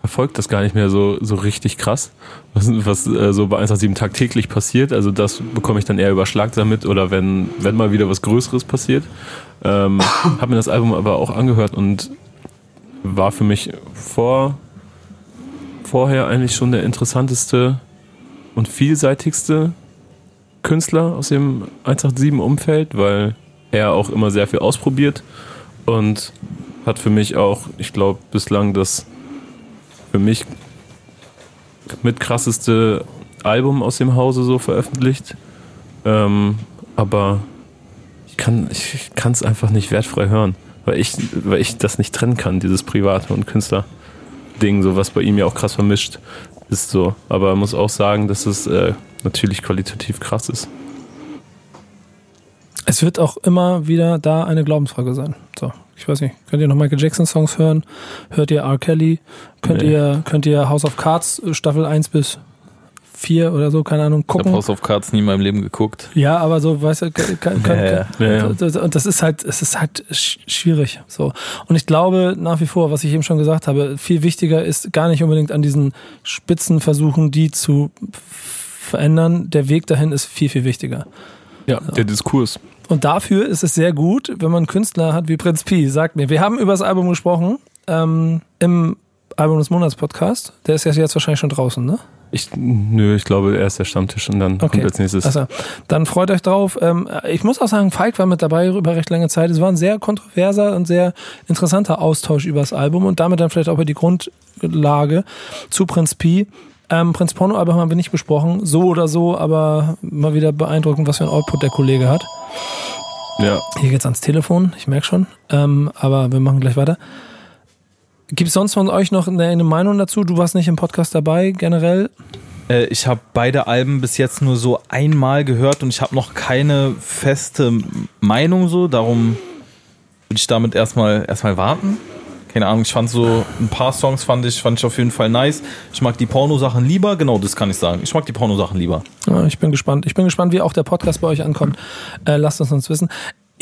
verfolge das gar nicht mehr so, so richtig krass, was, was äh, so bei 187 tagtäglich passiert. Also das bekomme ich dann eher über Schlagzeilen mit oder wenn, wenn mal wieder was Größeres passiert. Ähm, habe mir das Album aber auch angehört und war für mich vor, vorher eigentlich schon der interessanteste und vielseitigste Künstler aus dem 187-Umfeld, weil er auch immer sehr viel ausprobiert und hat für mich auch, ich glaube, bislang das für mich mit krasseste Album aus dem Hause so veröffentlicht. Ähm, aber ich kann es einfach nicht wertfrei hören, weil ich, weil ich das nicht trennen kann, dieses private und Künstler-Ding, so was bei ihm ja auch krass vermischt ist so. Aber muss auch sagen, dass es äh, natürlich qualitativ krass ist. Es wird auch immer wieder da eine Glaubensfrage sein. So, ich weiß nicht, könnt ihr noch Michael Jackson Songs hören? Hört ihr R. Kelly? Könnt nee. ihr, könnt ihr House of Cards äh, Staffel 1 bis 4 oder so, keine Ahnung, gucken? Ich habe House of Cards nie in meinem Leben geguckt. Ja, aber so, weißt du, kann, kann, ja, ja. und das ist halt, es ist halt schwierig, so. Und ich glaube nach wie vor, was ich eben schon gesagt habe, viel wichtiger ist gar nicht unbedingt an diesen Spitzen versuchen, die zu verändern. Der Weg dahin ist viel, viel wichtiger. Ja, der Diskurs. Und dafür ist es sehr gut, wenn man Künstler hat wie Prinz Pi. Sagt mir, wir haben über das Album gesprochen ähm, im Album des Monats Podcast. Der ist ja jetzt wahrscheinlich schon draußen, ne? Ich, nö, ich glaube, er ist der Stammtisch und dann okay. kommt als nächstes. Also, dann freut euch drauf. Ähm, ich muss auch sagen, Falk war mit dabei über recht lange Zeit. Es war ein sehr kontroverser und sehr interessanter Austausch über das Album und damit dann vielleicht auch über die Grundlage zu Prinz Pi. Ähm, Prinz Porno Album haben wir nicht besprochen, so oder so, aber mal wieder beeindruckend, was für ein Output der Kollege hat. Ja. Hier geht's ans Telefon, ich merke schon. Ähm, aber wir machen gleich weiter. Gibt es sonst von euch noch eine, Meinung dazu? Du warst nicht im Podcast dabei, generell? Äh, ich habe beide Alben bis jetzt nur so einmal gehört und ich habe noch keine feste Meinung so. Darum würde ich damit erstmal erstmal warten keine Ahnung, ich fand so ein paar Songs fand ich, fand ich auf jeden Fall nice. Ich mag die Porno-Sachen lieber, genau das kann ich sagen. Ich mag die Porno-Sachen lieber. Ja, ich bin gespannt. Ich bin gespannt, wie auch der Podcast bei euch ankommt. Äh, lasst es uns wissen.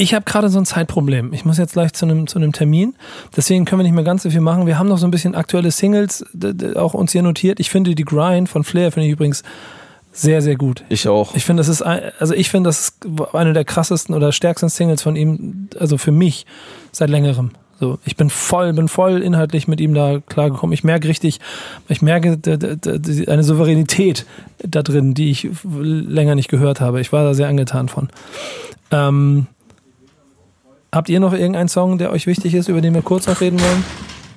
Ich habe gerade so ein Zeitproblem. Ich muss jetzt gleich zu einem zu einem Termin. Deswegen können wir nicht mehr ganz so viel machen. Wir haben noch so ein bisschen aktuelle Singles auch uns hier notiert. Ich finde die Grind von Flair finde ich übrigens sehr sehr gut. Ich auch. Ich finde das ist ein, also ich finde das ist eine der krassesten oder stärksten Singles von ihm also für mich seit längerem. So, ich bin voll, bin voll inhaltlich mit ihm da klargekommen. Ich merke richtig, ich merke eine Souveränität da drin, die ich länger nicht gehört habe. Ich war da sehr angetan von. Ähm, habt ihr noch irgendeinen Song, der euch wichtig ist, über den wir kurz noch reden wollen?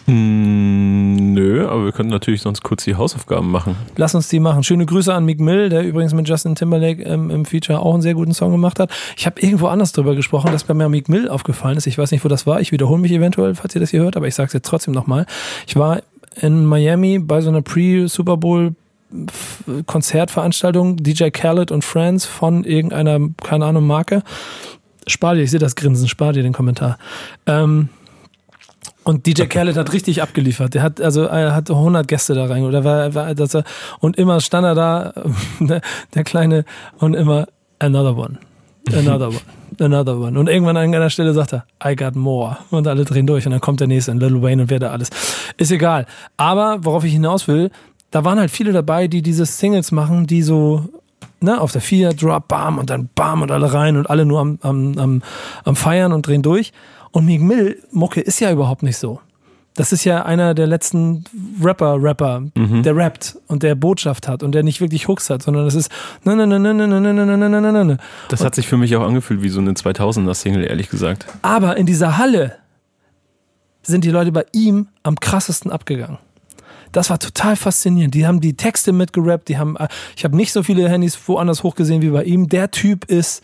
Hm, nö, aber wir können natürlich sonst kurz die Hausaufgaben machen. Lass uns die machen. Schöne Grüße an Meek Mill, der übrigens mit Justin Timberlake ähm, im Feature auch einen sehr guten Song gemacht hat. Ich habe irgendwo anders drüber gesprochen, dass bei mir Meek Mill aufgefallen ist. Ich weiß nicht, wo das war. Ich wiederhole mich eventuell, falls ihr das hier hört, aber ich sage es jetzt trotzdem nochmal. Ich war in Miami bei so einer Pre-Super Bowl Konzertveranstaltung, DJ Khaled und Friends von irgendeiner, keine Ahnung, Marke. Spar dir, ich sehe das Grinsen, spar dir den Kommentar. Ähm, und DJ Khaled hat richtig abgeliefert. Der hat also er hat 100 Gäste da rein oder war, war das, und immer stand er da der, der kleine und immer another one, another one, another one. Und irgendwann an einer Stelle sagt er I got more und alle drehen durch und dann kommt der nächste, Little Wayne und wer da alles. Ist egal. Aber worauf ich hinaus will, da waren halt viele dabei, die diese Singles machen, die so ne, auf der Vier, Drop, Bam und dann Bam und alle rein und alle nur am, am, am, am Feiern und drehen durch. Und Meek Mill Mucke ist ja überhaupt nicht so. Das ist ja einer der letzten Rapper-Rapper, mhm. der rappt und der Botschaft hat und der nicht wirklich Hooks hat, sondern das ist ne, ne, ne, ne, ne, ne, ne, ne, ne, ne, ne. Das hat sich für mich auch angefühlt wie so eine 2000er-Single, ehrlich gesagt. Aber in dieser Halle sind die Leute bei ihm am krassesten abgegangen. Das war total faszinierend. Die haben die Texte mitgerappt, die haben, ich habe nicht so viele Handys woanders hochgesehen wie bei ihm. Der Typ ist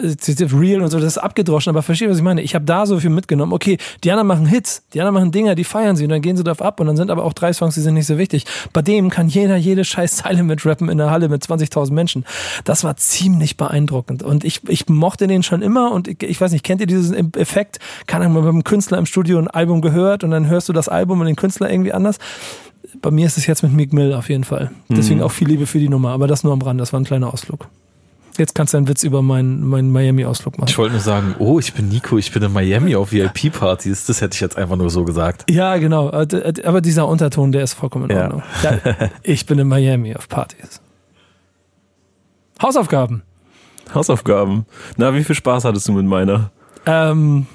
Real und so, das ist abgedroschen, aber verstehe, was ich meine. Ich habe da so viel mitgenommen. Okay, die anderen machen Hits, die anderen machen Dinger, die feiern sie und dann gehen sie darauf ab und dann sind aber auch drei Songs, die sind nicht so wichtig. Bei dem kann jeder jede scheiß Zeile mitrappen in der Halle mit 20.000 Menschen. Das war ziemlich beeindruckend und ich, ich mochte den schon immer und ich, ich weiß nicht, kennt ihr diesen Effekt? Kann man mit einem Künstler im Studio ein Album gehört und dann hörst du das Album und den Künstler irgendwie anders? Bei mir ist es jetzt mit Meek Mill auf jeden Fall. Deswegen mhm. auch viel Liebe für die Nummer, aber das nur am Rand, das war ein kleiner Ausflug. Jetzt kannst du einen Witz über meinen, meinen Miami-Ausflug machen. Ich wollte nur sagen, oh, ich bin Nico, ich bin in Miami auf VIP-Partys. Das hätte ich jetzt einfach nur so gesagt. Ja, genau. Aber dieser Unterton, der ist vollkommen in Ordnung. Ja. ich bin in Miami auf Partys. Hausaufgaben. Hausaufgaben. Na, wie viel Spaß hattest du mit meiner? Ähm,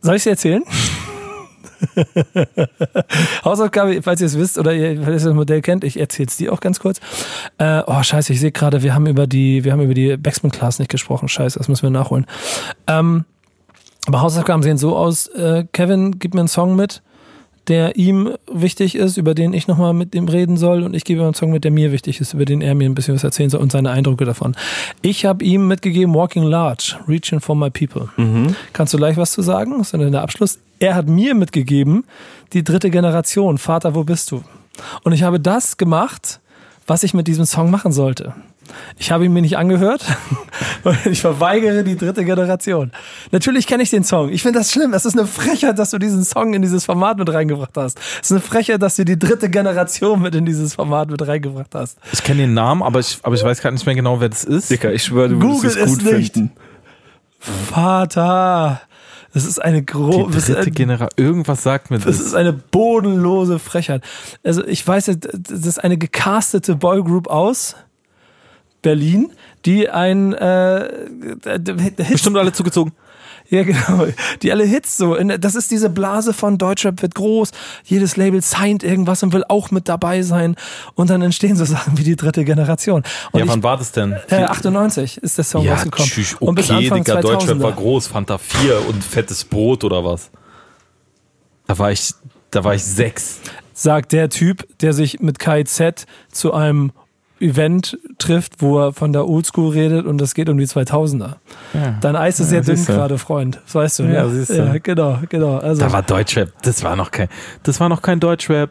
soll ich sie erzählen? Hausaufgabe, falls ihr es wisst oder ihr, falls ihr das Modell kennt, ich erzähle es dir auch ganz kurz. Äh, oh, scheiße, ich sehe gerade, wir haben über die, wir haben über die Backspin Class nicht gesprochen. Scheiße, das müssen wir nachholen. Ähm, aber Hausaufgaben sehen so aus, äh, Kevin, gib mir einen Song mit der ihm wichtig ist, über den ich nochmal mit ihm reden soll und ich gebe ihm einen Song mit, der mir wichtig ist, über den er mir ein bisschen was erzählen soll und seine Eindrücke davon. Ich habe ihm mitgegeben Walking Large, Reaching for My People. Mhm. Kannst du gleich was zu sagen? Das ist dann der Abschluss. Er hat mir mitgegeben, die dritte Generation, Vater, wo bist du? Und ich habe das gemacht, was ich mit diesem Song machen sollte. Ich habe ihn mir nicht angehört. ich verweigere die dritte Generation. Natürlich kenne ich den Song. Ich finde das schlimm. Es ist eine Frechheit, dass du diesen Song in dieses Format mit reingebracht hast. Es ist eine Frechheit, dass du die dritte Generation mit in dieses Format mit reingebracht hast. Ich kenne den Namen, aber ich, aber ich weiß gar nicht mehr genau, wer das ist. Dicker, ich schwöre, du Google es gut nicht. finden. Vater. Das ist eine große. dritte Generation. Irgendwas sagt mir das. Das ist eine bodenlose Frechheit. Also ich weiß, das ist eine gecastete Boygroup aus Berlin, die ein äh, bestimmt alle zugezogen. Ja, genau. Die alle Hits so. Das ist diese Blase von Deutschrap wird groß. Jedes Label signed irgendwas und will auch mit dabei sein. Und dann entstehen so Sachen wie die dritte Generation. Und ja, ich, wann war das denn? Äh, 98 ist der Song ja, rausgekommen. Tschüss, okay, und bis Anfang Digga, Deutschrap war groß. Fanta 4 und fettes Brot oder was? Da war ich, da war ich sechs. Sagt der Typ, der sich mit KZ zu einem Event trifft, wo er von der Oldschool redet und es geht um die 2000er. Ja. Dein Eis ist ja, sehr dünn gerade, Freund. Das weißt du, ja, ne? siehst du. ja genau, genau. Also, da war Deutschrap. Das war noch kein, das war noch kein Deutschrap.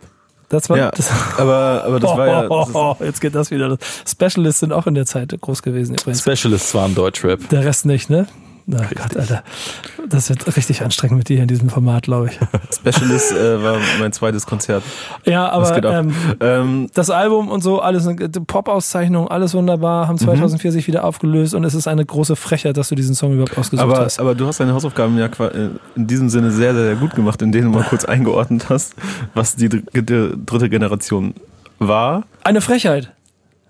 Das war, ja, das, aber, aber das oh, war ja. Das oh, jetzt geht das wieder. Specialists sind auch in der Zeit groß gewesen übrigens. Specialists waren Deutschrap. Der Rest nicht, ne? Na Gott, Alter. Das wird richtig anstrengend mit dir in diesem Format, glaube ich. Specialist äh, war mein zweites Konzert. Ja, aber ähm, ähm, das Album und so, alles, Pop-Auszeichnung, alles wunderbar, haben 2004 mhm. sich wieder aufgelöst und es ist eine große Frechheit, dass du diesen Song überhaupt ausgesucht aber, hast. Aber du hast deine Hausaufgaben ja äh, in diesem Sinne sehr, sehr gut gemacht, in denen du mal kurz eingeordnet hast, was die dritte Generation war. Eine Frechheit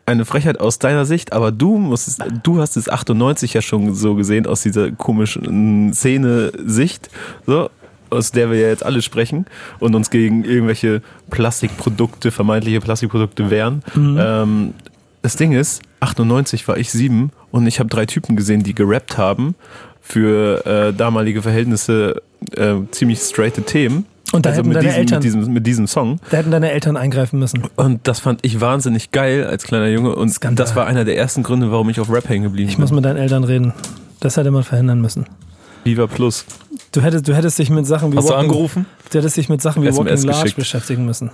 eine Frechheit aus deiner Sicht, aber du musst, du hast es 98 ja schon so gesehen aus dieser komischen Szene-Sicht, so, aus der wir ja jetzt alle sprechen und uns gegen irgendwelche Plastikprodukte, vermeintliche Plastikprodukte wehren. Mhm. Ähm, das Ding ist, 98 war ich sieben und ich habe drei Typen gesehen, die gerappt haben für äh, damalige Verhältnisse äh, ziemlich straighte Themen. Und da also hätten deine diesem, Eltern, mit diesem, mit diesem Song. Da hätten deine Eltern eingreifen müssen. Und das fand ich wahnsinnig geil als kleiner Junge. Und Skandal. das war einer der ersten Gründe, warum ich auf Rap hängen geblieben bin. Ich muss mit deinen Eltern reden. Das hätte man verhindern müssen. Viva Plus. Du hättest, du hättest dich mit Sachen wie Hast Walking, du angerufen? Du hättest dich mit Sachen wie SMS Walking Large beschäftigen müssen.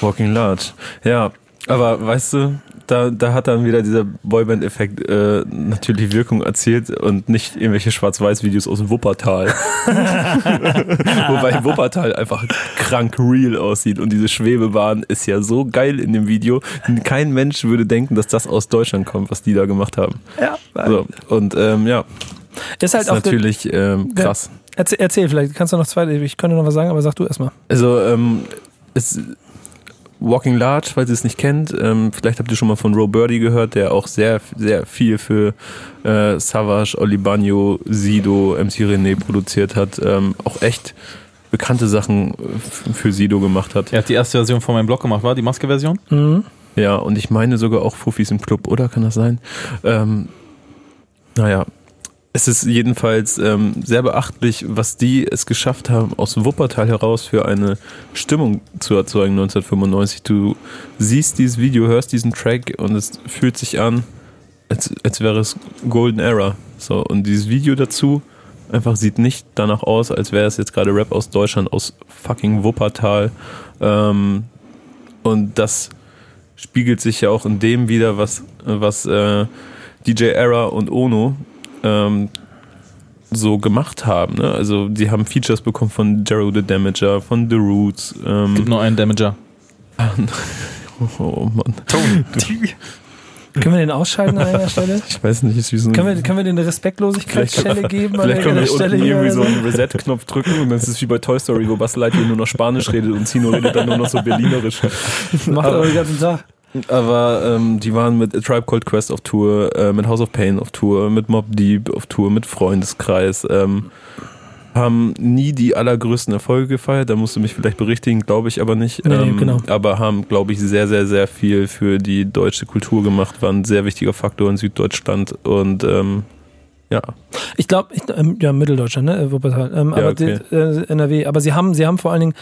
Walking Large. Ja, aber weißt du, da, da hat dann wieder dieser Boyband-Effekt äh, natürlich Wirkung erzielt und nicht irgendwelche Schwarz-Weiß-Videos aus dem Wuppertal. Wobei Wuppertal einfach krank real aussieht und diese Schwebebahn ist ja so geil in dem Video. Kein Mensch würde denken, dass das aus Deutschland kommt, was die da gemacht haben. Ja. So, und ähm, ja. Ist halt ist auch natürlich ähm, krass. Erzähl, erzähl, vielleicht kannst du noch zwei, ich könnte noch was sagen, aber sag du erstmal. Also, ähm, es Walking Large, falls ihr es nicht kennt, ähm, vielleicht habt ihr schon mal von Roe Birdie gehört, der auch sehr, sehr viel für äh, Savage, Olibanyo, Sido, MC René produziert hat. Ähm, auch echt bekannte Sachen für Sido gemacht hat. Er hat die erste Version von meinem Blog gemacht, war die Maske-Version? Mhm. Ja, und ich meine sogar auch Fufis im Club, oder? Kann das sein? Ähm, naja, es ist jedenfalls ähm, sehr beachtlich, was die es geschafft haben, aus Wuppertal heraus für eine Stimmung zu erzeugen 1995. Du siehst dieses Video, hörst diesen Track und es fühlt sich an als, als wäre es Golden Era. So, und dieses Video dazu einfach sieht nicht danach aus, als wäre es jetzt gerade Rap aus Deutschland, aus fucking Wuppertal. Ähm, und das spiegelt sich ja auch in dem wieder, was, was äh, DJ Era und Ono ähm, so gemacht haben. Ne? Also die haben Features bekommen von Jero the Damager, von The Roots. Ähm, Gibt nur einen Damager. oh Mann. Tony. Können wir den ausschalten an einer Stelle? Ich weiß nicht, wie so können, wir, können wir den eine Respektlosigkeitsstelle geben? Vielleicht können wir Stelle unten irgendwie so einen Reset-Knopf drücken und dann ist es wie bei Toy Story, wo Buzz Lightyear nur noch Spanisch redet und Zino redet dann nur noch so Berlinerisch. Macht aber den ganzen Tag. Aber ähm, die waren mit A Tribe Called Quest auf Tour, äh, mit House of Pain auf Tour, mit Mob Deep auf Tour, mit Freundeskreis. Ähm, haben nie die allergrößten Erfolge gefeiert, da musst du mich vielleicht berichtigen, glaube ich aber nicht. Nee, ähm, genau. Aber haben, glaube ich, sehr, sehr, sehr viel für die deutsche Kultur gemacht, war ein sehr wichtiger Faktor in Süddeutschland und ähm, ja. Ich glaube, ähm, ja, Mitteldeutschland, ne? Wuppertal. Ähm, ja, aber okay. die, äh, NRW. Aber sie haben, sie haben vor allen Dingen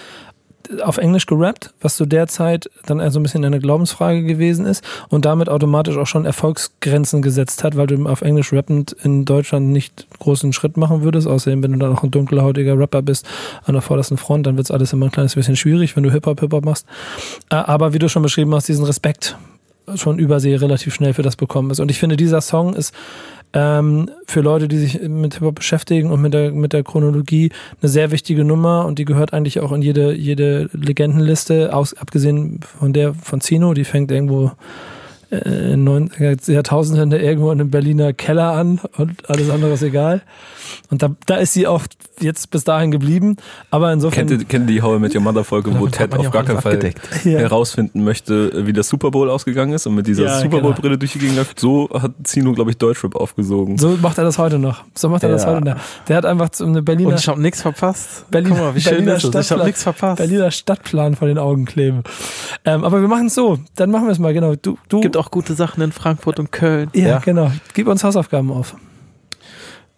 auf Englisch gerappt, was zu der Zeit dann so ein bisschen eine Glaubensfrage gewesen ist und damit automatisch auch schon Erfolgsgrenzen gesetzt hat, weil du auf Englisch rappend in Deutschland nicht großen Schritt machen würdest. Außerdem, wenn du dann noch ein dunkelhäutiger Rapper bist an der vordersten Front, dann wird es alles immer ein kleines bisschen schwierig, wenn du Hip-Hop, Hip-Hop machst. Äh, aber wie du schon beschrieben hast, diesen Respekt schon übersee relativ schnell für das bekommen ist. Und ich finde, dieser Song ist ähm, für Leute, die sich mit Hip-Hop beschäftigen und mit der, mit der Chronologie eine sehr wichtige Nummer und die gehört eigentlich auch in jede, jede Legendenliste, aus, abgesehen von der von Zino, die fängt irgendwo äh, in 90er Jahrtausenden irgendwo in einem Berliner Keller an und alles andere ist egal. Und da, da ist sie auch jetzt bis dahin geblieben. Aber insofern. Kennt ihr, kennt die How mit Your Mother Folge, wo Ted auf gar keinen Fall ja. herausfinden möchte, wie der Super Bowl ausgegangen ist und mit dieser ja, Super Bowl Brille genau. durch die Gegend läuft? So hat Zino, glaube ich, Deutschrap aufgesogen. So macht er das heute noch. So macht er ja. das heute noch. Der hat einfach eine Berliner. Und ich habe nichts verpasst. Berlin, Guck mal, wie schön ist das? Ich habe nichts verpasst. Berliner Stadtplan vor den Augen kleben. Ähm, aber wir machen es so. Dann machen wir es mal, genau. Du, du. Gibt auch gute Sachen in Frankfurt und Köln. Ja, ja. genau. Gib uns Hausaufgaben auf.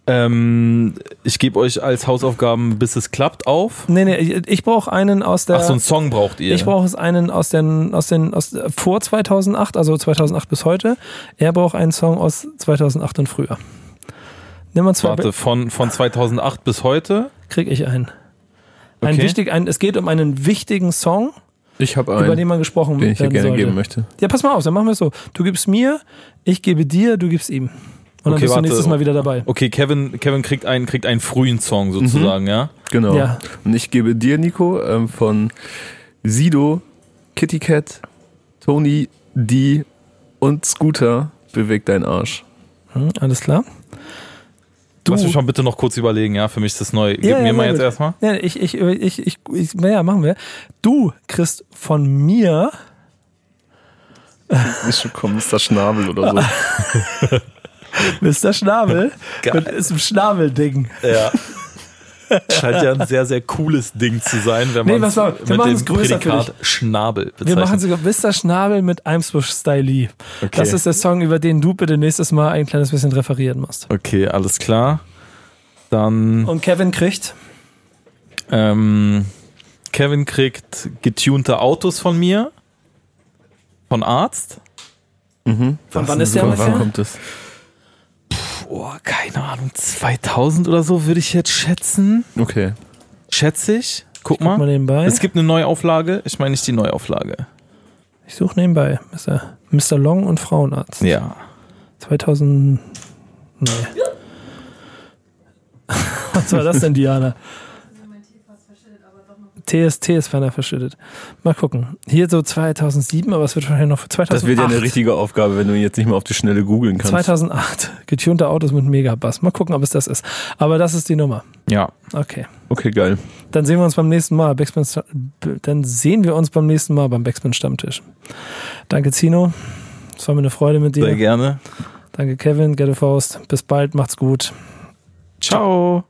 Ähm, ich gebe euch als Hausaufgaben, bis es klappt, auf. Nee, nee, ich, brauche einen aus der. Ach, so einen Song braucht ihr. Ich brauche einen aus den, aus den, aus, vor 2008, also 2008 bis heute. Er braucht einen Song aus 2008 und früher. Nimm mal zwei. Warte, von, von 2008 bis heute? Krieg ich einen. Ein okay. wichtig, ein, es geht um einen wichtigen Song. Ich habe einen, über den man gesprochen den ich dir gerne sollte. geben möchte. Ja, pass mal auf, dann machen wir es so. Du gibst mir, ich gebe dir, du gibst ihm. Und dann okay, bist du nächstes Mal wieder dabei. Okay, Kevin, Kevin kriegt, einen, kriegt einen frühen Song sozusagen, mhm. ja? Genau. Ja. Und ich gebe dir, Nico, ähm, von Sido, Kitty Cat, Tony, D und Scooter, bewegt dein Arsch. Mhm, alles klar. Du musst mir schon bitte noch kurz überlegen, ja, für mich ist das neu. Gib ja, mir ja, mal jetzt erstmal. Ja, ich, ich, ich, ich, ich, ja, machen wir. Du kriegst von mir. Nicht schon das Schnabel oder so. Mr. Schnabel Geil. ist ein Schnabelding. Ja. Scheint ja ein sehr, sehr cooles Ding zu sein, wenn man nee, was war, wir mit dem Prädikat Schnabel bezeichnet. Wir machen sogar Mr. Schnabel mit Eimsbusch Stylee. Okay. Das ist der Song, über den du bitte nächstes Mal ein kleines bisschen referieren musst. Okay, alles klar. Dann. Und Kevin kriegt? Ähm, Kevin kriegt getunte Autos von mir. Von Arzt. Mhm. Von wann ist der ungefähr? Wann kommt das? Oh, keine Ahnung, 2000 oder so würde ich jetzt schätzen. Okay. Schätze ich. Guck, ich mal. mal nebenbei. Es gibt eine Neuauflage. Ich meine nicht die Neuauflage. Ich suche nebenbei. Mr. Mr. Long und Frauenarzt. Ja. 2000. Nee. Was war das denn, Diana? TST ist ferner verschüttet. Mal gucken. Hier so 2007, aber es wird wahrscheinlich noch für 2008. Das wird ja eine richtige Aufgabe, wenn du jetzt nicht mehr auf die Schnelle googeln kannst. 2008. Getunte Autos mit Megabass. Mal gucken, ob es das ist. Aber das ist die Nummer. Ja. Okay. Okay, geil. Dann sehen wir uns beim nächsten Mal. Backspin, dann sehen wir uns beim nächsten Mal beim Backspin Stammtisch. Danke, Zino. Es war mir eine Freude mit dir. Sehr gerne. Danke, Kevin. Gette Faust. Bis bald. Macht's gut. Ciao.